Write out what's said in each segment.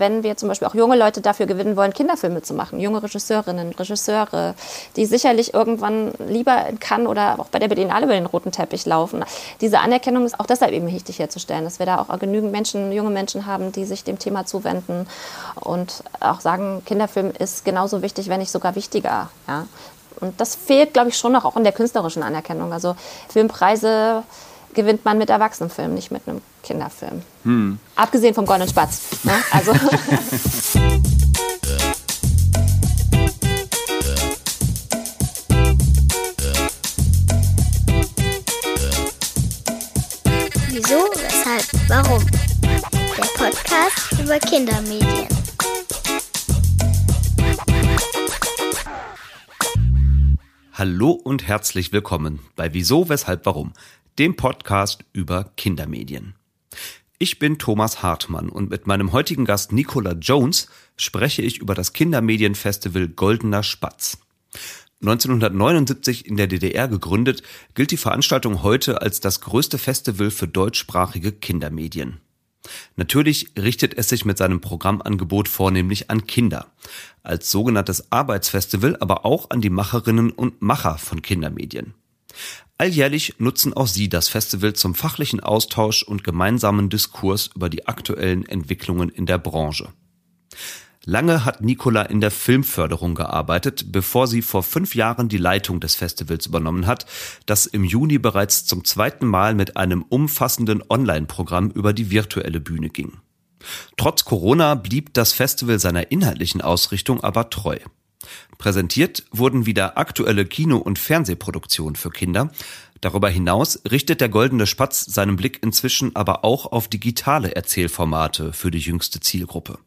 wenn wir zum Beispiel auch junge Leute dafür gewinnen wollen, Kinderfilme zu machen, junge Regisseurinnen, Regisseure, die sicherlich irgendwann lieber in Cannes oder auch bei der Berlinale über den roten Teppich laufen. Diese Anerkennung ist auch deshalb eben wichtig herzustellen, dass wir da auch genügend Menschen, junge Menschen haben, die sich dem Thema zuwenden und auch sagen, Kinderfilm ist genauso wichtig, wenn nicht sogar wichtiger. Ja? Und das fehlt, glaube ich, schon noch auch in der künstlerischen Anerkennung. Also Filmpreise gewinnt man mit Erwachsenenfilmen, nicht mit einem Kinderfilm. Hm. Abgesehen vom Goldenen Spatz. Ne? Also Wieso, weshalb, warum? Der Podcast über Kindermedien. Hallo und herzlich willkommen bei Wieso, weshalb, warum? Dem Podcast über Kindermedien. Ich bin Thomas Hartmann und mit meinem heutigen Gast Nicola Jones spreche ich über das Kindermedienfestival Goldener Spatz. 1979 in der DDR gegründet, gilt die Veranstaltung heute als das größte Festival für deutschsprachige Kindermedien. Natürlich richtet es sich mit seinem Programmangebot vornehmlich an Kinder, als sogenanntes Arbeitsfestival aber auch an die Macherinnen und Macher von Kindermedien. Alljährlich nutzen auch sie das Festival zum fachlichen Austausch und gemeinsamen Diskurs über die aktuellen Entwicklungen in der Branche. Lange hat Nicola in der Filmförderung gearbeitet, bevor sie vor fünf Jahren die Leitung des Festivals übernommen hat, das im Juni bereits zum zweiten Mal mit einem umfassenden Online-Programm über die virtuelle Bühne ging. Trotz Corona blieb das Festival seiner inhaltlichen Ausrichtung aber treu. Präsentiert wurden wieder aktuelle Kino- und Fernsehproduktionen für Kinder. Darüber hinaus richtet der Goldene Spatz seinen Blick inzwischen aber auch auf digitale Erzählformate für die jüngste Zielgruppe.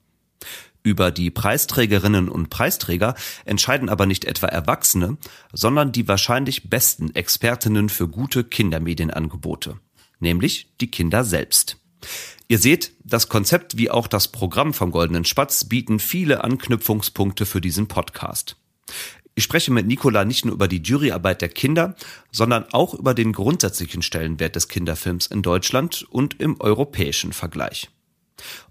Über die Preisträgerinnen und Preisträger entscheiden aber nicht etwa Erwachsene, sondern die wahrscheinlich besten Expertinnen für gute Kindermedienangebote, nämlich die Kinder selbst. Ihr seht, das Konzept wie auch das Programm vom Goldenen Spatz bieten viele Anknüpfungspunkte für diesen Podcast. Ich spreche mit Nicola nicht nur über die Juryarbeit der Kinder, sondern auch über den grundsätzlichen Stellenwert des Kinderfilms in Deutschland und im europäischen Vergleich.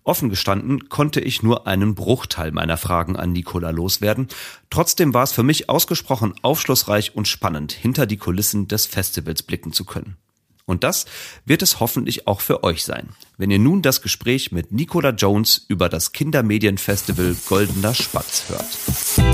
Offen gestanden konnte ich nur einen Bruchteil meiner Fragen an Nicola loswerden. Trotzdem war es für mich ausgesprochen aufschlussreich und spannend, hinter die Kulissen des Festivals blicken zu können. Und das wird es hoffentlich auch für euch sein, wenn ihr nun das Gespräch mit Nicola Jones über das Kindermedienfestival Goldener Spatz hört.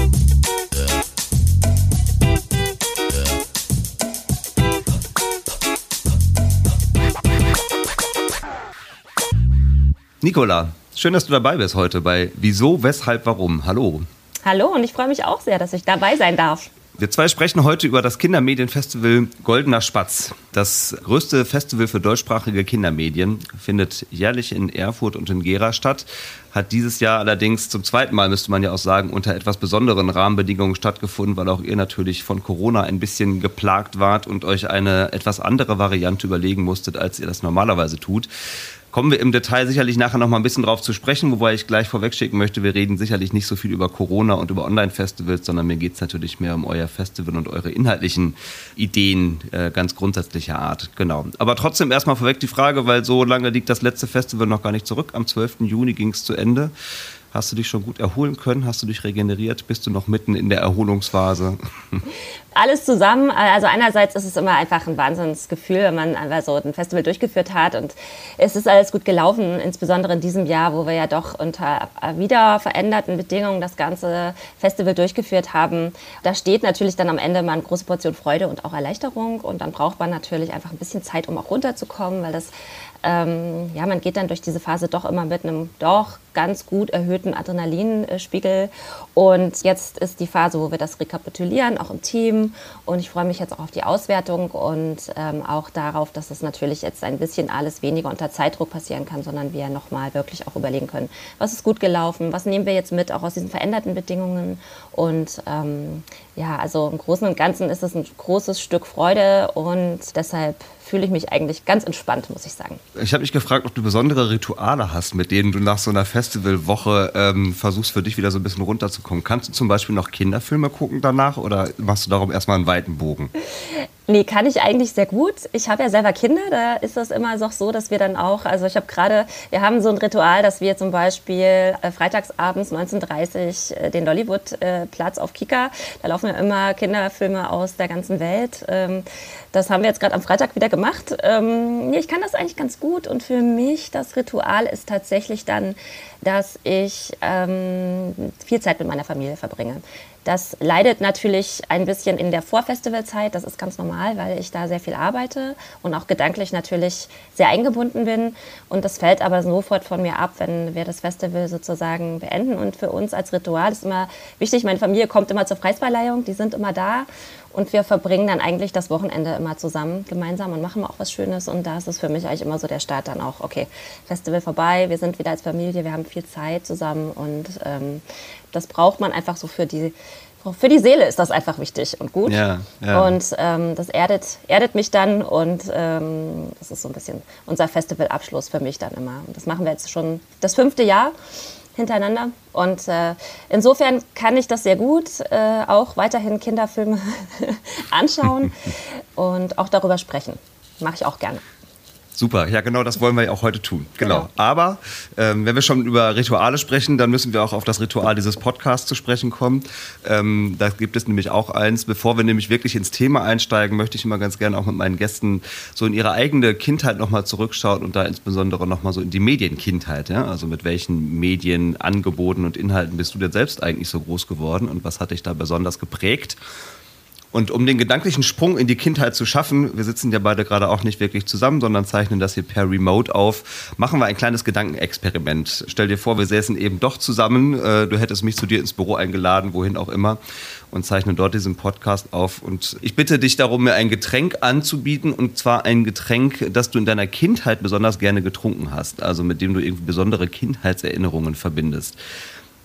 Nicola, schön, dass du dabei bist heute bei Wieso, Weshalb, Warum. Hallo. Hallo und ich freue mich auch sehr, dass ich dabei sein darf. Wir zwei sprechen heute über das Kindermedienfestival Goldener Spatz. Das größte Festival für deutschsprachige Kindermedien findet jährlich in Erfurt und in Gera statt. Hat dieses Jahr allerdings zum zweiten Mal, müsste man ja auch sagen, unter etwas besonderen Rahmenbedingungen stattgefunden, weil auch ihr natürlich von Corona ein bisschen geplagt wart und euch eine etwas andere Variante überlegen musstet, als ihr das normalerweise tut. Kommen wir im Detail sicherlich nachher noch mal ein bisschen drauf zu sprechen, wobei ich gleich vorwegschicken möchte, wir reden sicherlich nicht so viel über Corona und über Online-Festivals, sondern mir geht es natürlich mehr um euer Festival und eure inhaltlichen Ideen äh, ganz grundsätzlicher Art. Genau. Aber trotzdem erstmal vorweg die Frage, weil so lange liegt das letzte Festival noch gar nicht zurück. Am 12. Juni ging es zu Ende. Hast du dich schon gut erholen können? Hast du dich regeneriert? Bist du noch mitten in der Erholungsphase? Alles zusammen. Also einerseits ist es immer einfach ein Wahnsinnsgefühl, wenn man einfach so ein Festival durchgeführt hat und es ist alles gut gelaufen, insbesondere in diesem Jahr, wo wir ja doch unter wieder veränderten Bedingungen das ganze Festival durchgeführt haben. Da steht natürlich dann am Ende mal eine große Portion Freude und auch Erleichterung und dann braucht man natürlich einfach ein bisschen Zeit, um auch runterzukommen, weil das ähm, ja, man geht dann durch diese Phase doch immer mit einem doch ganz gut erhöhten Adrenalinspiegel. Und jetzt ist die Phase, wo wir das rekapitulieren, auch im Team. Und ich freue mich jetzt auch auf die Auswertung und ähm, auch darauf, dass es natürlich jetzt ein bisschen alles weniger unter Zeitdruck passieren kann, sondern wir nochmal wirklich auch überlegen können, was ist gut gelaufen, was nehmen wir jetzt mit, auch aus diesen veränderten Bedingungen. Und ähm, ja, also im Großen und Ganzen ist es ein großes Stück Freude und deshalb fühle ich mich eigentlich ganz entspannt, muss ich sagen. Ich habe mich gefragt, ob du besondere Rituale hast, mit denen du nach so einer Festivalwoche ähm, versuchst, für dich wieder so ein bisschen runterzukommen. Kannst du zum Beispiel noch Kinderfilme gucken danach oder machst du darum erstmal einen weiten Bogen? Nee, kann ich eigentlich sehr gut. Ich habe ja selber Kinder, da ist das immer noch so, dass wir dann auch, also ich habe gerade, wir haben so ein Ritual, dass wir zum Beispiel äh, freitagsabends 19.30 äh, den Lollywood-Platz auf Kika, da laufen ja immer Kinderfilme aus der ganzen Welt. Ähm, das haben wir jetzt gerade am Freitag wieder gemacht. Ähm, nee, ich kann das eigentlich ganz gut und für mich das Ritual ist tatsächlich dann, dass ich ähm, viel Zeit mit meiner Familie verbringe. Das leidet natürlich ein bisschen in der Vorfestivalzeit, das ist ganz normal, weil ich da sehr viel arbeite und auch gedanklich natürlich sehr eingebunden bin. Und das fällt aber sofort von mir ab, wenn wir das Festival sozusagen beenden. Und für uns als Ritual ist immer wichtig, meine Familie kommt immer zur Preisverleihung, die sind immer da. Und wir verbringen dann eigentlich das Wochenende immer zusammen, gemeinsam und machen auch was Schönes. Und da ist es für mich eigentlich immer so der Start dann auch, okay, Festival vorbei, wir sind wieder als Familie, wir haben viel Zeit zusammen und ähm, das braucht man einfach so für die, für die Seele ist das einfach wichtig und gut. Ja, ja. Und ähm, das erdet, erdet mich dann und ähm, das ist so ein bisschen unser Festivalabschluss für mich dann immer. Und das machen wir jetzt schon das fünfte Jahr hintereinander. Und äh, insofern kann ich das sehr gut, äh, auch weiterhin Kinderfilme anschauen und auch darüber sprechen. Mache ich auch gerne. Super, ja genau, das wollen wir ja auch heute tun. Genau. genau. Aber ähm, wenn wir schon über Rituale sprechen, dann müssen wir auch auf das Ritual dieses Podcasts zu sprechen kommen. Ähm, da gibt es nämlich auch eins. Bevor wir nämlich wirklich ins Thema einsteigen, möchte ich immer ganz gerne auch mit meinen Gästen so in ihre eigene Kindheit nochmal zurückschauen und da insbesondere nochmal so in die Medienkindheit. Ja? Also mit welchen Medienangeboten und Inhalten bist du denn selbst eigentlich so groß geworden und was hat dich da besonders geprägt? Und um den gedanklichen Sprung in die Kindheit zu schaffen, wir sitzen ja beide gerade auch nicht wirklich zusammen, sondern zeichnen das hier per Remote auf, machen wir ein kleines Gedankenexperiment. Stell dir vor, wir säßen eben doch zusammen, äh, du hättest mich zu dir ins Büro eingeladen, wohin auch immer, und zeichnen dort diesen Podcast auf. Und ich bitte dich darum, mir ein Getränk anzubieten, und zwar ein Getränk, das du in deiner Kindheit besonders gerne getrunken hast, also mit dem du irgendwie besondere Kindheitserinnerungen verbindest.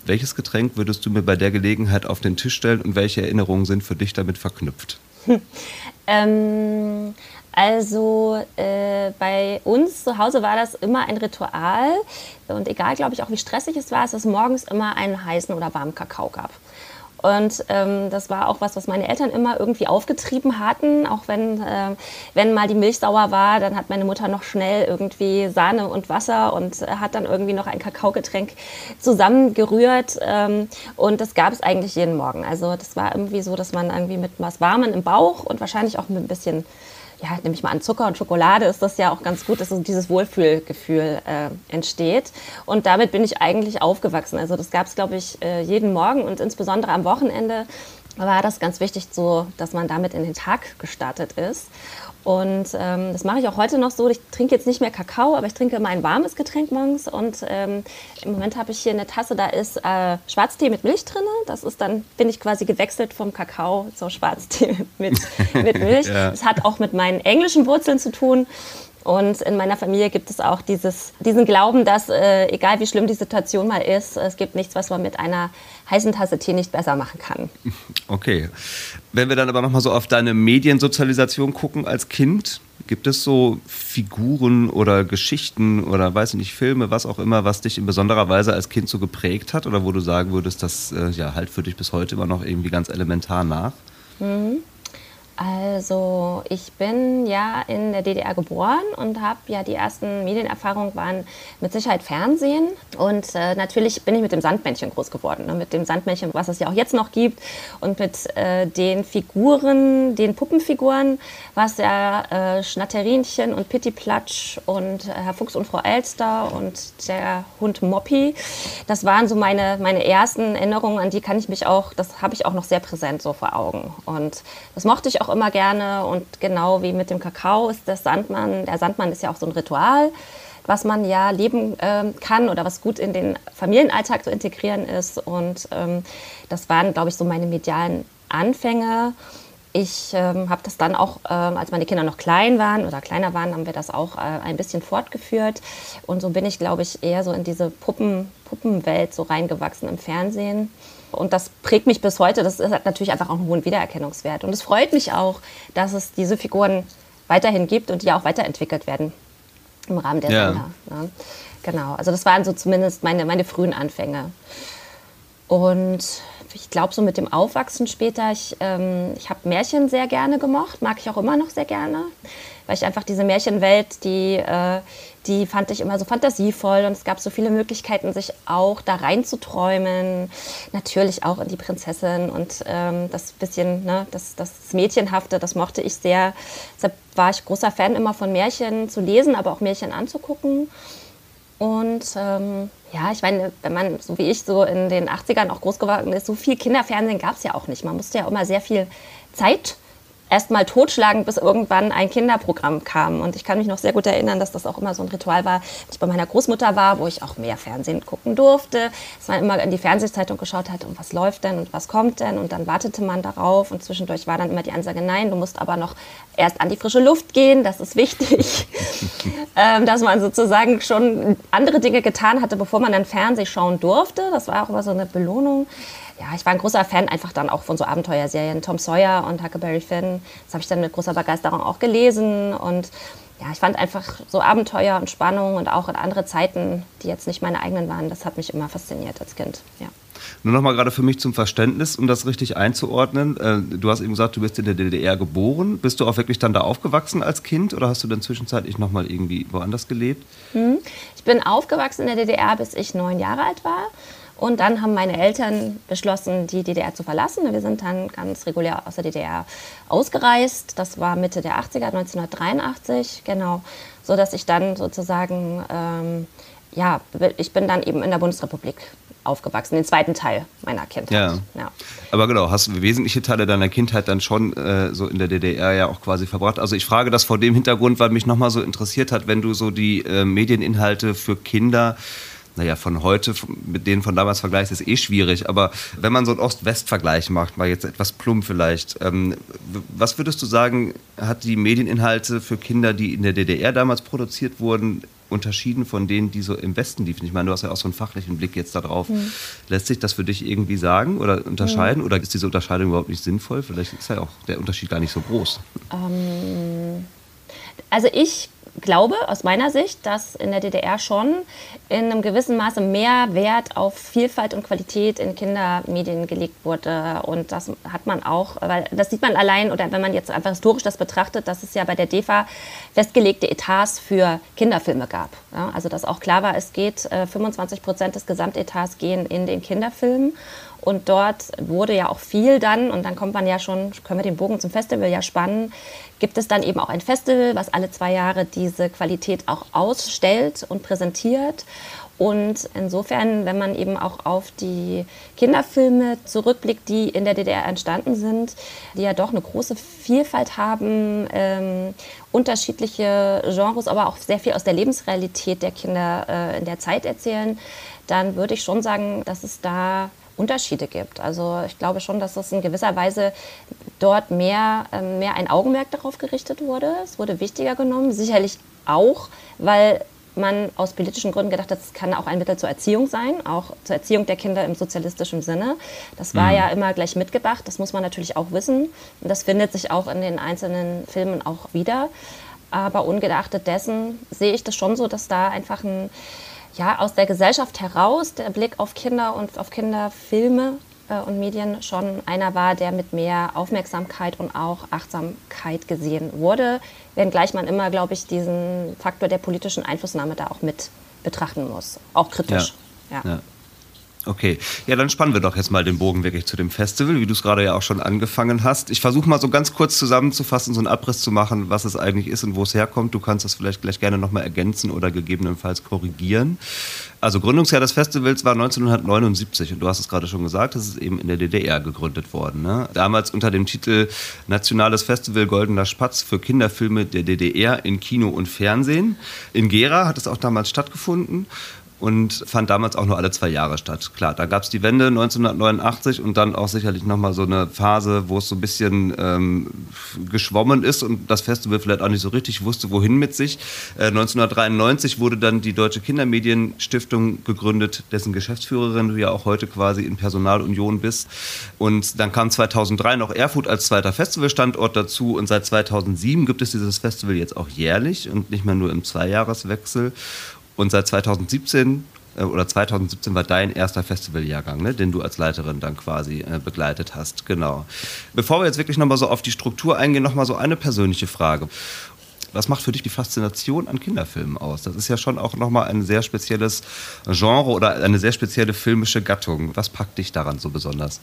Welches Getränk würdest du mir bei der Gelegenheit auf den Tisch stellen und welche Erinnerungen sind für dich damit verknüpft? ähm, also äh, bei uns zu Hause war das immer ein Ritual und egal, glaube ich, auch wie stressig es war, dass es morgens immer einen heißen oder warmen Kakao gab. Und ähm, das war auch was, was meine Eltern immer irgendwie aufgetrieben hatten. Auch wenn, äh, wenn mal die Milch sauer war, dann hat meine Mutter noch schnell irgendwie Sahne und Wasser und hat dann irgendwie noch ein Kakaogetränk zusammengerührt. Ähm, und das gab es eigentlich jeden Morgen. Also das war irgendwie so, dass man irgendwie mit was Warmen im Bauch und wahrscheinlich auch mit ein bisschen ja, nehme ich mal an Zucker und Schokolade, ist das ja auch ganz gut, dass dieses Wohlfühlgefühl äh, entsteht. Und damit bin ich eigentlich aufgewachsen. Also das gab es, glaube ich, äh, jeden Morgen und insbesondere am Wochenende war das ganz wichtig, so, dass man damit in den Tag gestartet ist. Und ähm, das mache ich auch heute noch so. Ich trinke jetzt nicht mehr Kakao, aber ich trinke immer ein warmes Getränk morgens. Und ähm, im Moment habe ich hier eine Tasse, da ist äh, Schwarztee mit Milch drin. Das ist dann, bin ich quasi gewechselt vom Kakao zur Schwarztee mit, mit Milch. ja. Das hat auch mit meinen englischen Wurzeln zu tun. Und in meiner Familie gibt es auch dieses, diesen Glauben, dass äh, egal wie schlimm die Situation mal ist, es gibt nichts, was man mit einer heißen Tasse Tee nicht besser machen kann. Okay. Wenn wir dann aber nochmal so auf deine Mediensozialisation gucken als Kind, gibt es so Figuren oder Geschichten oder weiß ich nicht, Filme, was auch immer, was dich in besonderer Weise als Kind so geprägt hat oder wo du sagen würdest, das äh, ja, halt für dich bis heute immer noch irgendwie ganz elementar nach? Mhm. Also ich bin ja in der DDR geboren und habe ja die ersten Medienerfahrungen waren mit Sicherheit Fernsehen. Und äh, natürlich bin ich mit dem Sandmännchen groß geworden, ne? mit dem Sandmännchen, was es ja auch jetzt noch gibt. Und mit äh, den Figuren, den Puppenfiguren, was ja äh, Schnatterinchen und Pittiplatsch und Herr Fuchs und Frau Elster und der Hund Moppy, das waren so meine, meine ersten Erinnerungen, an die kann ich mich auch, das habe ich auch noch sehr präsent so vor Augen. Und das mochte ich auch immer gerne und genau wie mit dem Kakao ist das Sandmann, der Sandmann ist ja auch so ein Ritual, was man ja leben ähm, kann oder was gut in den Familienalltag zu integrieren ist und ähm, das waren, glaube ich, so meine medialen Anfänge. Ich ähm, habe das dann auch, ähm, als meine Kinder noch klein waren oder kleiner waren, haben wir das auch äh, ein bisschen fortgeführt. Und so bin ich, glaube ich, eher so in diese Puppen, Puppenwelt so reingewachsen im Fernsehen. Und das prägt mich bis heute. Das hat natürlich einfach auch einen hohen Wiedererkennungswert. Und es freut mich auch, dass es diese Figuren weiterhin gibt und die auch weiterentwickelt werden im Rahmen der ja. Sender. Ne? Genau, also das waren so zumindest meine, meine frühen Anfänge. Und ich glaube, so mit dem Aufwachsen später, ich, ähm, ich habe Märchen sehr gerne gemocht, mag ich auch immer noch sehr gerne, weil ich einfach diese Märchenwelt, die, äh, die fand ich immer so fantasievoll und es gab so viele Möglichkeiten, sich auch da reinzuträumen. Natürlich auch in die Prinzessin und ähm, das bisschen, ne, das, das Mädchenhafte, das mochte ich sehr. Deshalb war ich großer Fan immer von Märchen zu lesen, aber auch Märchen anzugucken. Und ähm, ja, ich meine, wenn man so wie ich so in den 80ern auch groß geworden ist, so viel Kinderfernsehen gab es ja auch nicht. Man musste ja immer sehr viel Zeit erst mal totschlagen, bis irgendwann ein Kinderprogramm kam. Und ich kann mich noch sehr gut erinnern, dass das auch immer so ein Ritual war, als ich bei meiner Großmutter war, wo ich auch mehr Fernsehen gucken durfte. Dass man immer in die Fernsehzeitung geschaut hat, und was läuft denn und was kommt denn. Und dann wartete man darauf. Und zwischendurch war dann immer die Ansage, nein, du musst aber noch erst an die frische Luft gehen, das ist wichtig. ähm, dass man sozusagen schon andere Dinge getan hatte, bevor man dann Fernseh schauen durfte. Das war auch immer so eine Belohnung ja, ich war ein großer Fan einfach dann auch von so Abenteuerserien. Tom Sawyer und Huckleberry Finn. Das habe ich dann mit großer Begeisterung auch gelesen. Und ja, ich fand einfach so Abenteuer und Spannung und auch in andere Zeiten, die jetzt nicht meine eigenen waren, das hat mich immer fasziniert als Kind. Ja. Nur noch mal gerade für mich zum Verständnis, um das richtig einzuordnen. Äh, du hast eben gesagt, du bist in der DDR geboren. Bist du auch wirklich dann da aufgewachsen als Kind oder hast du dann zwischenzeitlich noch mal irgendwie woanders gelebt? Hm. Ich bin aufgewachsen in der DDR, bis ich neun Jahre alt war. Und dann haben meine Eltern beschlossen, die DDR zu verlassen. Wir sind dann ganz regulär aus der DDR ausgereist. Das war Mitte der 80er, 1983, genau. So dass ich dann sozusagen, ähm, ja, ich bin dann eben in der Bundesrepublik aufgewachsen, den zweiten Teil meiner Kindheit. Ja. ja. Aber genau, hast du wesentliche Teile deiner Kindheit dann schon äh, so in der DDR ja auch quasi verbracht. Also ich frage das vor dem Hintergrund, weil mich nochmal so interessiert hat, wenn du so die äh, Medieninhalte für Kinder naja, von heute mit denen von damals vergleichst, ist eh schwierig. Aber wenn man so einen Ost-West-Vergleich macht, mal jetzt etwas plump vielleicht, ähm, was würdest du sagen, hat die Medieninhalte für Kinder, die in der DDR damals produziert wurden, unterschieden von denen, die so im Westen liefen? Ich meine, du hast ja auch so einen fachlichen Blick jetzt darauf. Mhm. Lässt sich das für dich irgendwie sagen oder unterscheiden? Mhm. Oder ist diese Unterscheidung überhaupt nicht sinnvoll? Vielleicht ist ja auch der Unterschied gar nicht so groß. Ähm, also ich glaube aus meiner Sicht, dass in der DDR schon in einem gewissen Maße mehr Wert auf Vielfalt und Qualität in Kindermedien gelegt wurde. Und das hat man auch, weil das sieht man allein, oder wenn man jetzt einfach historisch das betrachtet, dass es ja bei der DEFA festgelegte Etats für Kinderfilme gab. Ja, also dass auch klar war, es geht, äh, 25 Prozent des Gesamtetats gehen in den Kinderfilmen. Und dort wurde ja auch viel dann, und dann kommt man ja schon, können wir den Bogen zum Festival ja spannen, gibt es dann eben auch ein Festival, was alle zwei Jahre diese Qualität auch ausstellt und präsentiert. Und insofern, wenn man eben auch auf die Kinderfilme zurückblickt, die in der DDR entstanden sind, die ja doch eine große Vielfalt haben, ähm, unterschiedliche Genres, aber auch sehr viel aus der Lebensrealität der Kinder äh, in der Zeit erzählen, dann würde ich schon sagen, dass es da Unterschiede gibt. Also ich glaube schon, dass es in gewisser Weise dort mehr, ähm, mehr ein Augenmerk darauf gerichtet wurde. Es wurde wichtiger genommen, sicherlich auch, weil man aus politischen Gründen gedacht hat, es kann auch ein Mittel zur Erziehung sein, auch zur Erziehung der Kinder im sozialistischen Sinne. Das war mhm. ja immer gleich mitgebracht, das muss man natürlich auch wissen. Und das findet sich auch in den einzelnen Filmen auch wieder. Aber ungeachtet dessen sehe ich das schon so, dass da einfach ein ja, aus der Gesellschaft heraus der Blick auf Kinder und auf Kinderfilme äh, und Medien schon einer war, der mit mehr Aufmerksamkeit und auch Achtsamkeit gesehen wurde, wenngleich man immer, glaube ich, diesen Faktor der politischen Einflussnahme da auch mit betrachten muss, auch kritisch. ja. ja. ja. Okay, ja, dann spannen wir doch jetzt mal den Bogen wirklich zu dem Festival, wie du es gerade ja auch schon angefangen hast. Ich versuche mal so ganz kurz zusammenzufassen, so einen Abriss zu machen, was es eigentlich ist und wo es herkommt. Du kannst das vielleicht gleich gerne nochmal ergänzen oder gegebenenfalls korrigieren. Also Gründungsjahr des Festivals war 1979 und du hast es gerade schon gesagt, es ist eben in der DDR gegründet worden. Ne? Damals unter dem Titel Nationales Festival Goldener Spatz für Kinderfilme der DDR in Kino und Fernsehen. In Gera hat es auch damals stattgefunden und fand damals auch nur alle zwei Jahre statt. Klar, da gab es die Wende 1989 und dann auch sicherlich nochmal so eine Phase, wo es so ein bisschen ähm, geschwommen ist und das Festival vielleicht auch nicht so richtig wusste, wohin mit sich. Äh, 1993 wurde dann die Deutsche Kindermedienstiftung gegründet, dessen Geschäftsführerin du ja auch heute quasi in Personalunion bist. Und dann kam 2003 noch Erfurt als zweiter Festivalstandort dazu und seit 2007 gibt es dieses Festival jetzt auch jährlich und nicht mehr nur im Zweijahreswechsel. Und seit 2017 äh, oder 2017 war dein erster Festivaljahrgang, ne, den du als Leiterin dann quasi äh, begleitet hast. Genau. Bevor wir jetzt wirklich nochmal so auf die Struktur eingehen, nochmal so eine persönliche Frage. Was macht für dich die Faszination an Kinderfilmen aus? Das ist ja schon auch nochmal ein sehr spezielles Genre oder eine sehr spezielle filmische Gattung. Was packt dich daran so besonders?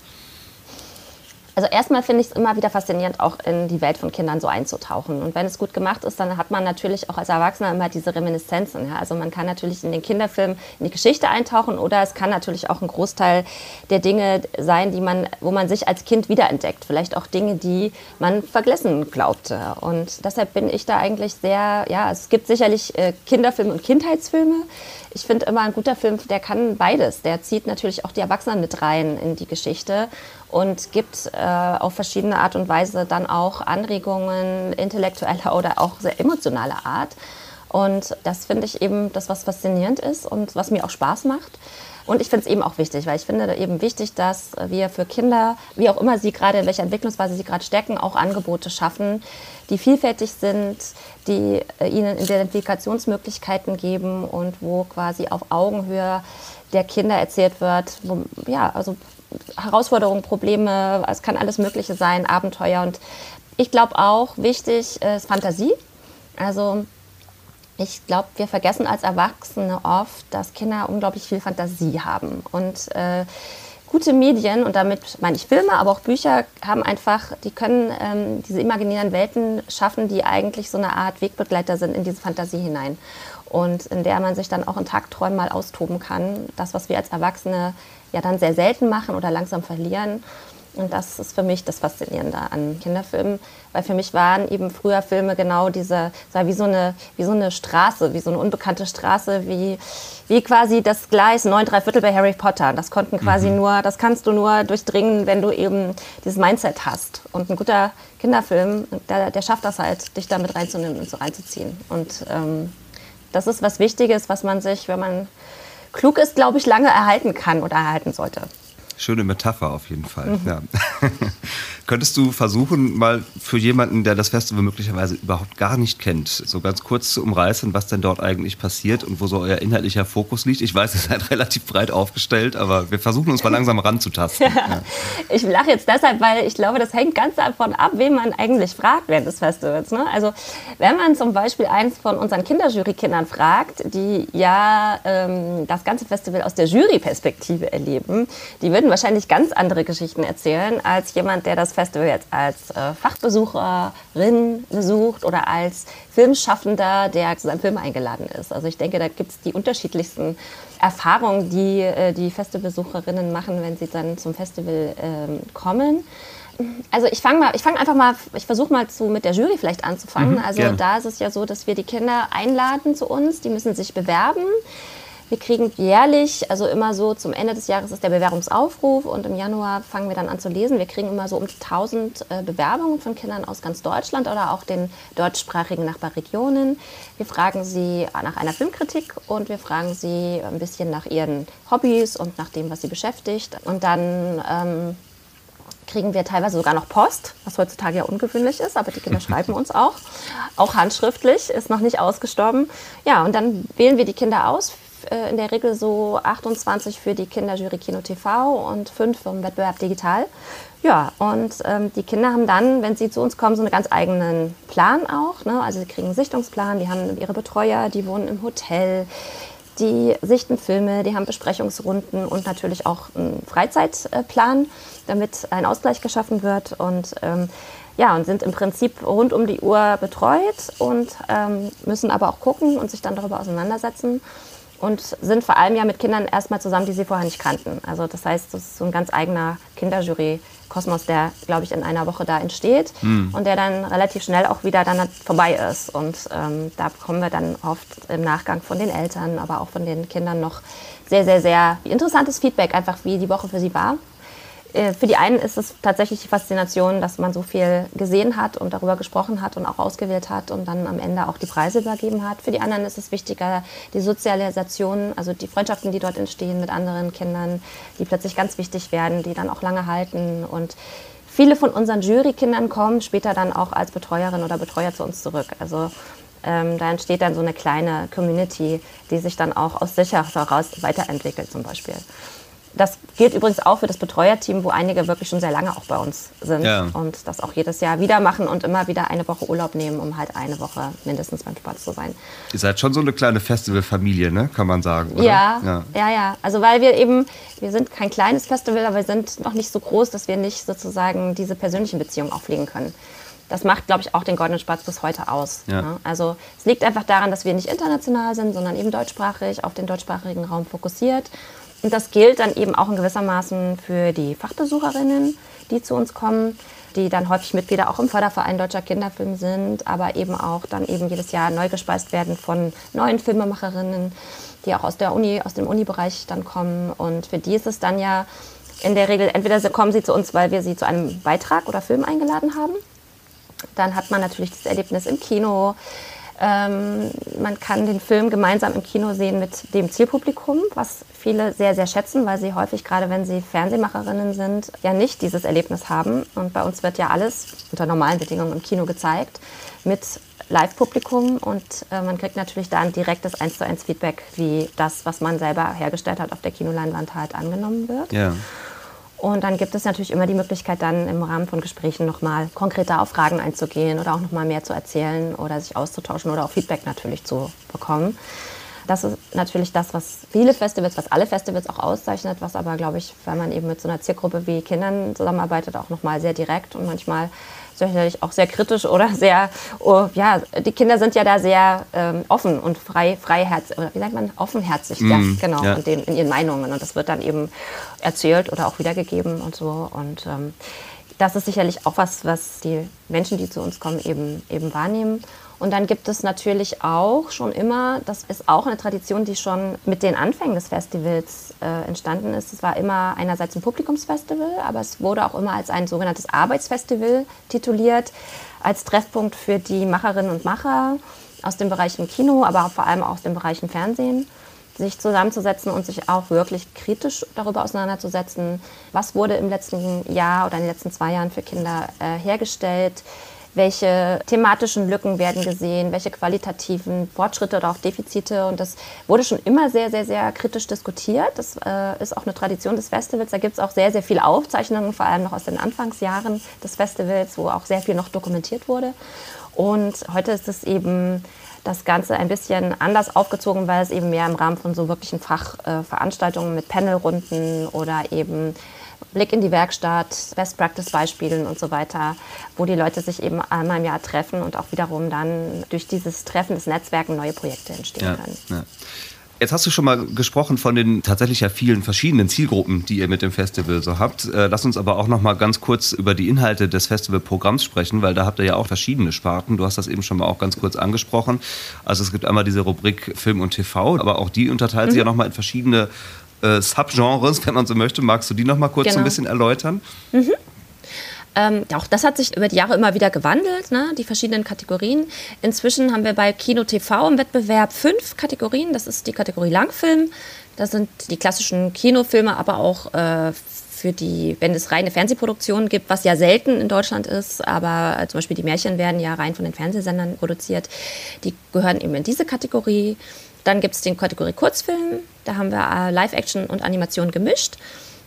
Also erstmal finde ich es immer wieder faszinierend, auch in die Welt von Kindern so einzutauchen. Und wenn es gut gemacht ist, dann hat man natürlich auch als Erwachsener immer diese Reminiszenzen. Ja? Also man kann natürlich in den Kinderfilm in die Geschichte eintauchen oder es kann natürlich auch ein Großteil der Dinge sein, die man, wo man sich als Kind wiederentdeckt. Vielleicht auch Dinge, die man vergessen glaubte. Und deshalb bin ich da eigentlich sehr, ja, es gibt sicherlich äh, Kinderfilme und Kindheitsfilme. Ich finde immer ein guter Film, der kann beides. Der zieht natürlich auch die Erwachsenen mit rein in die Geschichte und gibt äh, auf verschiedene Art und Weise dann auch Anregungen intellektueller oder auch sehr emotionaler Art. Und das finde ich eben das, was faszinierend ist und was mir auch Spaß macht. Und ich finde es eben auch wichtig, weil ich finde eben wichtig, dass wir für Kinder, wie auch immer sie gerade, in welcher Entwicklungsphase sie gerade stecken, auch Angebote schaffen, die vielfältig sind, die äh, ihnen Identifikationsmöglichkeiten geben und wo quasi auf Augenhöhe der Kinder erzählt wird, wo, ja, also Herausforderungen, Probleme, es kann alles Mögliche sein, Abenteuer. Und ich glaube auch, wichtig ist Fantasie. Also ich glaube, wir vergessen als Erwachsene oft, dass Kinder unglaublich viel Fantasie haben. Und äh, gute Medien, und damit meine ich Filme, aber auch Bücher, haben einfach, die können ähm, diese imaginären Welten schaffen, die eigentlich so eine Art Wegbegleiter sind in diese Fantasie hinein und in der man sich dann auch in Tagträumen mal austoben kann. Das, was wir als Erwachsene ja dann sehr selten machen oder langsam verlieren. Und das ist für mich das Faszinierende an Kinderfilmen, weil für mich waren eben früher Filme genau diese, wie so eine, wie so eine Straße, wie so eine unbekannte Straße, wie, wie quasi das Gleis 9 3 Viertel bei Harry Potter. Das konnten quasi mhm. nur, das kannst du nur durchdringen, wenn du eben dieses Mindset hast. Und ein guter Kinderfilm, der, der schafft das halt, dich damit reinzunehmen und so reinzuziehen. Und ähm, das ist was Wichtiges, was man sich, wenn man klug ist, glaube ich, lange erhalten kann oder erhalten sollte. Schöne Metapher auf jeden Fall. Mhm. Ja. Könntest du versuchen, mal für jemanden, der das Festival möglicherweise überhaupt gar nicht kennt, so ganz kurz zu umreißen, was denn dort eigentlich passiert und wo so euer inhaltlicher Fokus liegt? Ich weiß, ihr seid relativ breit aufgestellt, aber wir versuchen uns mal langsam ranzutasten. Ja. Ja. Ich lache jetzt deshalb, weil ich glaube, das hängt ganz davon ab, wen man eigentlich fragt während des Festivals. Ne? Also wenn man zum Beispiel eins von unseren Kinderjurykindern fragt, die ja ähm, das ganze Festival aus der Juryperspektive erleben, die würden wahrscheinlich ganz andere Geschichten erzählen als jemand, der das Festival jetzt als äh, Fachbesucherin besucht oder als Filmschaffender, der zu seinem Film eingeladen ist. Also ich denke, da gibt es die unterschiedlichsten Erfahrungen, die äh, die Festivalbesucherinnen machen, wenn sie dann zum Festival ähm, kommen. Also ich fange mal, ich fange einfach mal, ich versuche mal zu, mit der Jury vielleicht anzufangen. Mhm, also gerne. da ist es ja so, dass wir die Kinder einladen zu uns, die müssen sich bewerben. Wir kriegen jährlich, also immer so zum Ende des Jahres ist der Bewerbungsaufruf und im Januar fangen wir dann an zu lesen. Wir kriegen immer so um 1000 äh, Bewerbungen von Kindern aus ganz Deutschland oder auch den deutschsprachigen Nachbarregionen. Wir fragen sie nach einer Filmkritik und wir fragen sie ein bisschen nach ihren Hobbys und nach dem, was sie beschäftigt. Und dann ähm, kriegen wir teilweise sogar noch Post, was heutzutage ja ungewöhnlich ist, aber die Kinder schreiben uns auch. Auch handschriftlich, ist noch nicht ausgestorben. Ja, und dann wählen wir die Kinder aus in der Regel so 28 für die Kinderjury Kino TV und 5 vom Wettbewerb Digital. Ja, und ähm, die Kinder haben dann, wenn sie zu uns kommen, so einen ganz eigenen Plan auch. Ne? Also sie kriegen einen Sichtungsplan, die haben ihre Betreuer, die wohnen im Hotel, die sichten Filme, die haben Besprechungsrunden und natürlich auch einen Freizeitplan, damit ein Ausgleich geschaffen wird. Und ähm, ja, und sind im Prinzip rund um die Uhr betreut und ähm, müssen aber auch gucken und sich dann darüber auseinandersetzen und sind vor allem ja mit Kindern erstmal zusammen, die sie vorher nicht kannten. Also das heißt, das ist so ein ganz eigener Kinderjury-Kosmos, der, glaube ich, in einer Woche da entsteht mhm. und der dann relativ schnell auch wieder dann vorbei ist. Und ähm, da bekommen wir dann oft im Nachgang von den Eltern, aber auch von den Kindern noch sehr, sehr, sehr interessantes Feedback, einfach wie die Woche für sie war. Äh, für die einen ist es tatsächlich die Faszination, dass man so viel gesehen hat und darüber gesprochen hat und auch ausgewählt hat und dann am Ende auch die Preise übergeben hat. Für die anderen ist es wichtiger, die Sozialisation, also die Freundschaften, die dort entstehen mit anderen Kindern, die plötzlich ganz wichtig werden, die dann auch lange halten. Und viele von unseren Jurykindern kommen später dann auch als Betreuerin oder Betreuer zu uns zurück. Also Ähm, da entsteht dann so eine kleine Community, die sich dann auch aus sich heraus weiterentwickelt zum Beispiel. Das gilt übrigens auch für das Betreuerteam, wo einige wirklich schon sehr lange auch bei uns sind ja. und das auch jedes Jahr wieder machen und immer wieder eine Woche Urlaub nehmen, um halt eine Woche mindestens beim Sport zu sein. Ihr seid schon so eine kleine Festivalfamilie, ne? kann man sagen. Oder? Ja, ja, ja, ja. Also weil wir eben, wir sind kein kleines Festival, aber wir sind noch nicht so groß, dass wir nicht sozusagen diese persönlichen Beziehungen auch pflegen können. Das macht, glaube ich, auch den Goldenen Spatz bis heute aus. Ja. Ne? Also es liegt einfach daran, dass wir nicht international sind, sondern eben deutschsprachig, auf den deutschsprachigen Raum fokussiert und das gilt dann eben auch in gewissermaßen für die Fachbesucherinnen, die zu uns kommen, die dann häufig Mitglieder auch im Förderverein Deutscher Kinderfilm sind, aber eben auch dann eben jedes Jahr neu gespeist werden von neuen Filmemacherinnen, die auch aus der Uni, aus dem Uni-Bereich dann kommen. Und für die ist es dann ja in der Regel, entweder kommen sie zu uns, weil wir sie zu einem Beitrag oder Film eingeladen haben. Dann hat man natürlich das Erlebnis im Kino, ähm, man kann den Film gemeinsam im Kino sehen mit dem Zielpublikum, was viele sehr, sehr schätzen, weil sie häufig, gerade wenn sie Fernsehmacherinnen sind, ja nicht dieses Erlebnis haben. Und bei uns wird ja alles unter normalen Bedingungen im Kino gezeigt mit Live-Publikum und äh, man kriegt natürlich dann direktes 1 zu 1 Feedback, wie das, was man selber hergestellt hat, auf der Kinoleinwand halt angenommen wird. Ja. Und dann gibt es natürlich immer die Möglichkeit, dann im Rahmen von Gesprächen nochmal konkreter auf Fragen einzugehen oder auch nochmal mehr zu erzählen oder sich auszutauschen oder auch Feedback natürlich zu bekommen. Das ist natürlich das, was viele Festivals, was alle Festivals auch auszeichnet, was aber, glaube ich, wenn man eben mit so einer Zielgruppe wie Kindern zusammenarbeitet, auch nochmal sehr direkt und manchmal sicherlich auch sehr kritisch oder sehr, oh, ja, die Kinder sind ja da sehr ähm, offen und frei, freiherzig, oder wie sagt man, offenherzig, mm, ja, genau, ja. In, den, in, ihren Meinungen. Und das wird dann eben erzählt oder auch wiedergegeben und so. Und ähm, das ist sicherlich auch was, was die Menschen, die zu uns kommen, eben, eben wahrnehmen. Und dann gibt es natürlich auch schon immer, das ist auch eine Tradition, die schon mit den Anfängen des Festivals äh, entstanden ist. Es war immer einerseits ein Publikumsfestival, aber es wurde auch immer als ein sogenanntes Arbeitsfestival tituliert, als Treffpunkt für die Macherinnen und Macher aus den Bereichen Kino, aber vor allem auch aus den Bereichen Fernsehen sich zusammenzusetzen und sich auch wirklich kritisch darüber auseinanderzusetzen, was wurde im letzten Jahr oder in den letzten zwei Jahren für Kinder äh, hergestellt, welche thematischen Lücken werden gesehen, welche qualitativen Fortschritte oder auch Defizite. Und das wurde schon immer sehr, sehr, sehr kritisch diskutiert. Das äh, ist auch eine Tradition des Festivals. Da gibt es auch sehr, sehr viele Aufzeichnungen, vor allem noch aus den Anfangsjahren des Festivals, wo auch sehr viel noch dokumentiert wurde. Und heute ist es eben das Ganze ein bisschen anders aufgezogen, weil es eben mehr im Rahmen von so wirklichen Fachveranstaltungen äh, mit Panelrunden oder eben Blick in die Werkstatt, Best-Practice-Beispielen und so weiter, wo die Leute sich eben einmal im Jahr treffen und auch wiederum dann durch dieses Treffen des Netzwerken neue Projekte entstehen ja, können. Ja. Jetzt hast du schon mal gesprochen von den tatsächlich ja vielen verschiedenen Zielgruppen, die ihr mit dem Festival so habt. Äh, lass uns aber auch noch mal ganz kurz über die Inhalte des Festivalprogramms sprechen, weil da habt ihr ja auch verschiedene Sparten. Du hast das eben schon mal auch ganz kurz angesprochen. Also es gibt einmal diese Rubrik Film und TV, aber auch die unterteilt mhm. sich ja noch mal in verschiedene äh, Subgenres, wenn man so möchte. Magst du die noch mal kurz genau. ein bisschen erläutern? Mhm. Ähm, auch das hat sich über die Jahre immer wieder gewandelt, ne? die verschiedenen Kategorien. Inzwischen haben wir bei Kino TV im Wettbewerb fünf Kategorien. Das ist die Kategorie Langfilm. Das sind die klassischen Kinofilme, aber auch äh, für die, wenn es reine Fernsehproduktionen gibt, was ja selten in Deutschland ist, aber äh, zum Beispiel die Märchen werden ja rein von den Fernsehsendern produziert. Die gehören eben in diese Kategorie. Dann gibt es den Kategorie Kurzfilm, da haben wir äh, Live-Action und Animation gemischt.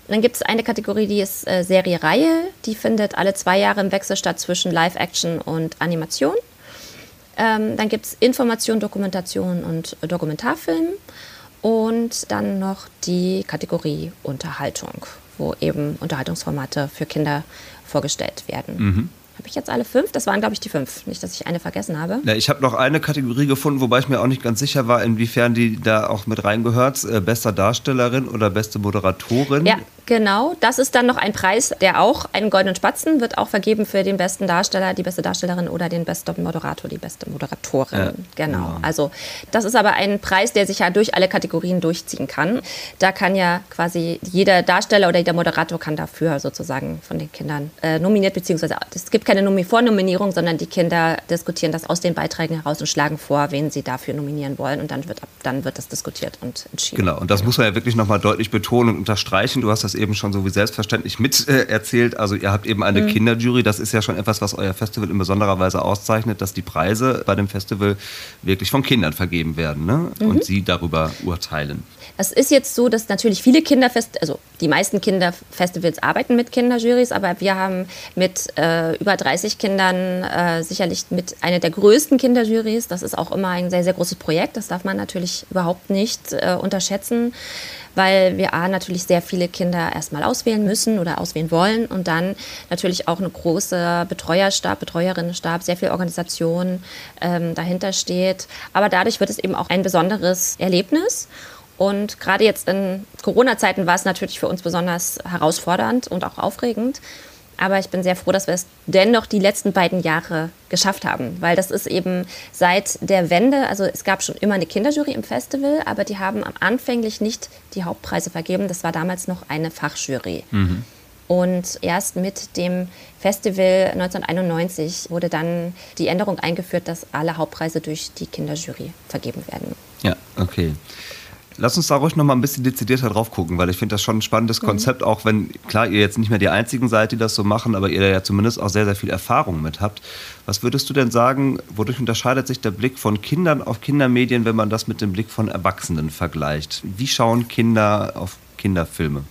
dann gibt es eine Kategorie, die ist äh, Serie-Reihe. Die findet alle zwei Jahre im Wechsel statt zwischen Live-Action und Animation. Ähm, dann gibt es Information, Dokumentation und Dokumentarfilm. Und dann noch die Kategorie Unterhaltung, wo eben Unterhaltungsformate für Kinder vorgestellt werden. Mhm. Habe ich jetzt alle fünf? Das waren, glaube ich, die fünf. Nicht, dass ich eine vergessen habe. Ja, ich habe noch eine Kategorie gefunden, wobei ich mir auch nicht ganz sicher war, inwiefern die da auch mit reingehört. Äh, bester Darstellerin oder beste Moderatorin. Ja, genau. Das ist dann noch ein Preis, der auch, einen goldenen Spatzen, wird auch vergeben für den besten Darsteller, die beste Darstellerin oder den besten Moderator, die beste Moderatorin. Ja, genau. genau. Also, das ist aber ein Preis, der sich ja durch alle Kategorien durchziehen kann. Da kann ja quasi jeder Darsteller oder jeder Moderator kann dafür sozusagen von den Kindern äh, nominiert, beziehungsweise es gibt gibt keine Vornominierung, sondern die Kinder diskutieren das aus den Beiträgen heraus und schlagen vor, wen sie dafür nominieren wollen. Und dann wird, dann wird das diskutiert und entschieden. Genau, und das muss man ja wirklich nochmal deutlich betonen und unterstreichen. Du hast das eben schon so wie selbstverständlich mit äh, erzählt. Also ihr habt eben eine mhm. Kinderjury. Das ist ja schon etwas, was euer Festival in besonderer Weise auszeichnet, dass die Preise bei dem Festival wirklich von Kindern vergeben werden ne? Mhm. und sie darüber urteilen. Es ist jetzt so, dass natürlich viele Kinderfest, also die meisten Kinderfestivals arbeiten mit Kinderjurys, aber wir haben mit äh, über 30 Kindern äh, sicherlich mit einer der größten Kinderjurys. Das ist auch immer ein sehr, sehr großes Projekt. Das darf man natürlich überhaupt nicht äh, unterschätzen, weil wir A, natürlich sehr viele Kinder erstmal auswählen müssen oder auswählen wollen und dann natürlich auch eine große Betreuerstab, Betreuerinnenstab, sehr viel Organisation ähm, dahinter steht. Aber dadurch wird es eben auch ein besonderes Erlebnis. Und gerade jetzt in Corona-Zeiten war es natürlich für uns besonders herausfordernd und auch aufregend. Aber ich bin sehr froh, dass wir es dennoch die letzten beiden Jahre geschafft haben, weil das ist eben seit der Wende, also es gab schon immer eine Kinderjury im Festival, aber die haben anfänglich nicht die Hauptpreise vergeben. Das war damals noch eine Fachjury. Mhm. Und erst mit dem Festival 1991 wurde dann die Änderung eingeführt, dass alle Hauptpreise durch die Kinderjury vergeben werden. Ja, okay. Lass uns da ruhig noch mal ein bisschen dezidierter drauf gucken, weil ich finde das schon ein spannendes mhm. Konzept, auch wenn, klar, ihr jetzt nicht mehr die einzigen seid, die das so machen, aber ihr ja zumindest auch sehr, sehr viel Erfahrung mit habt. Was würdest du denn sagen, wodurch unterscheidet sich der Blick von Kindern auf Kindermedien, wenn man das mit dem Blick von Erwachsenen vergleicht? Wie schauen Kinder auf Kinderfilme?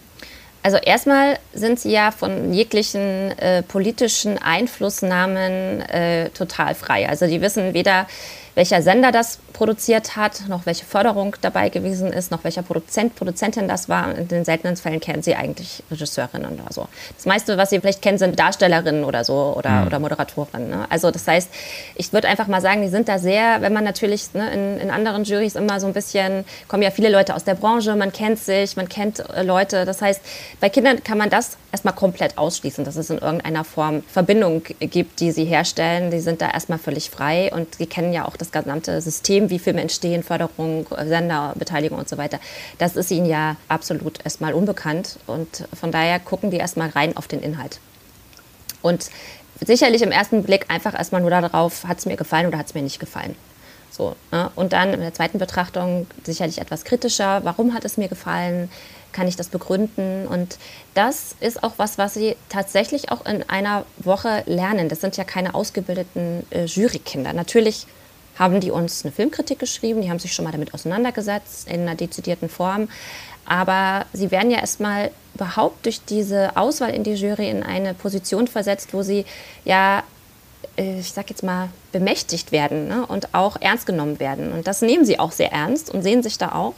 Also erstmal sind sie ja von jeglichen äh, politischen Einflussnahmen äh, total frei. Also die wissen weder, welcher Sender das produziert hat, noch welche Förderung dabei gewesen ist, noch welcher Produzent, Produzentin das war. In den seltenen Fällen kennen sie eigentlich Regisseurinnen oder so. Das meiste, was sie vielleicht kennen, sind Darstellerinnen oder so oder, mhm. oder Moderatorinnen. Ne? Also das heißt, ich würde einfach mal sagen, die sind da sehr, wenn man natürlich ne, in, in anderen Jurys immer so ein bisschen, kommen ja viele Leute aus der Branche, man kennt sich, man kennt äh, Leute. Das heißt, bei Kindern kann man das erstmal komplett ausschließen, dass es in irgendeiner Form Verbindung gibt, die sie herstellen. Die sind da erstmal völlig frei und sie kennen ja auch das gesamte System, wie Filme entstehen, Förderung, Senderbeteiligung und so weiter. Das ist ihnen ja absolut erstmal unbekannt und von daher gucken die erstmal rein auf den Inhalt. Und sicherlich im ersten Blick einfach erstmal nur darauf, hat es mir gefallen oder hat es mir nicht gefallen. So, ne? Und dann in der zweiten Betrachtung sicherlich etwas kritischer. Warum hat es mir gefallen? Kann ich das begründen? Und das ist auch was, was Sie tatsächlich auch in einer Woche lernen. Das sind ja keine ausgebildeten äh, Jurykinder. Natürlich haben die uns eine Filmkritik geschrieben, die haben sich schon mal damit auseinandergesetzt in einer dezidierten Form. Aber sie werden ja erstmal überhaupt durch diese Auswahl in die Jury in eine Position versetzt, wo sie ja, äh, ich sag jetzt mal, bemächtigt werden ne? und auch ernst genommen werden. Und das nehmen sie auch sehr ernst und sehen sich da auch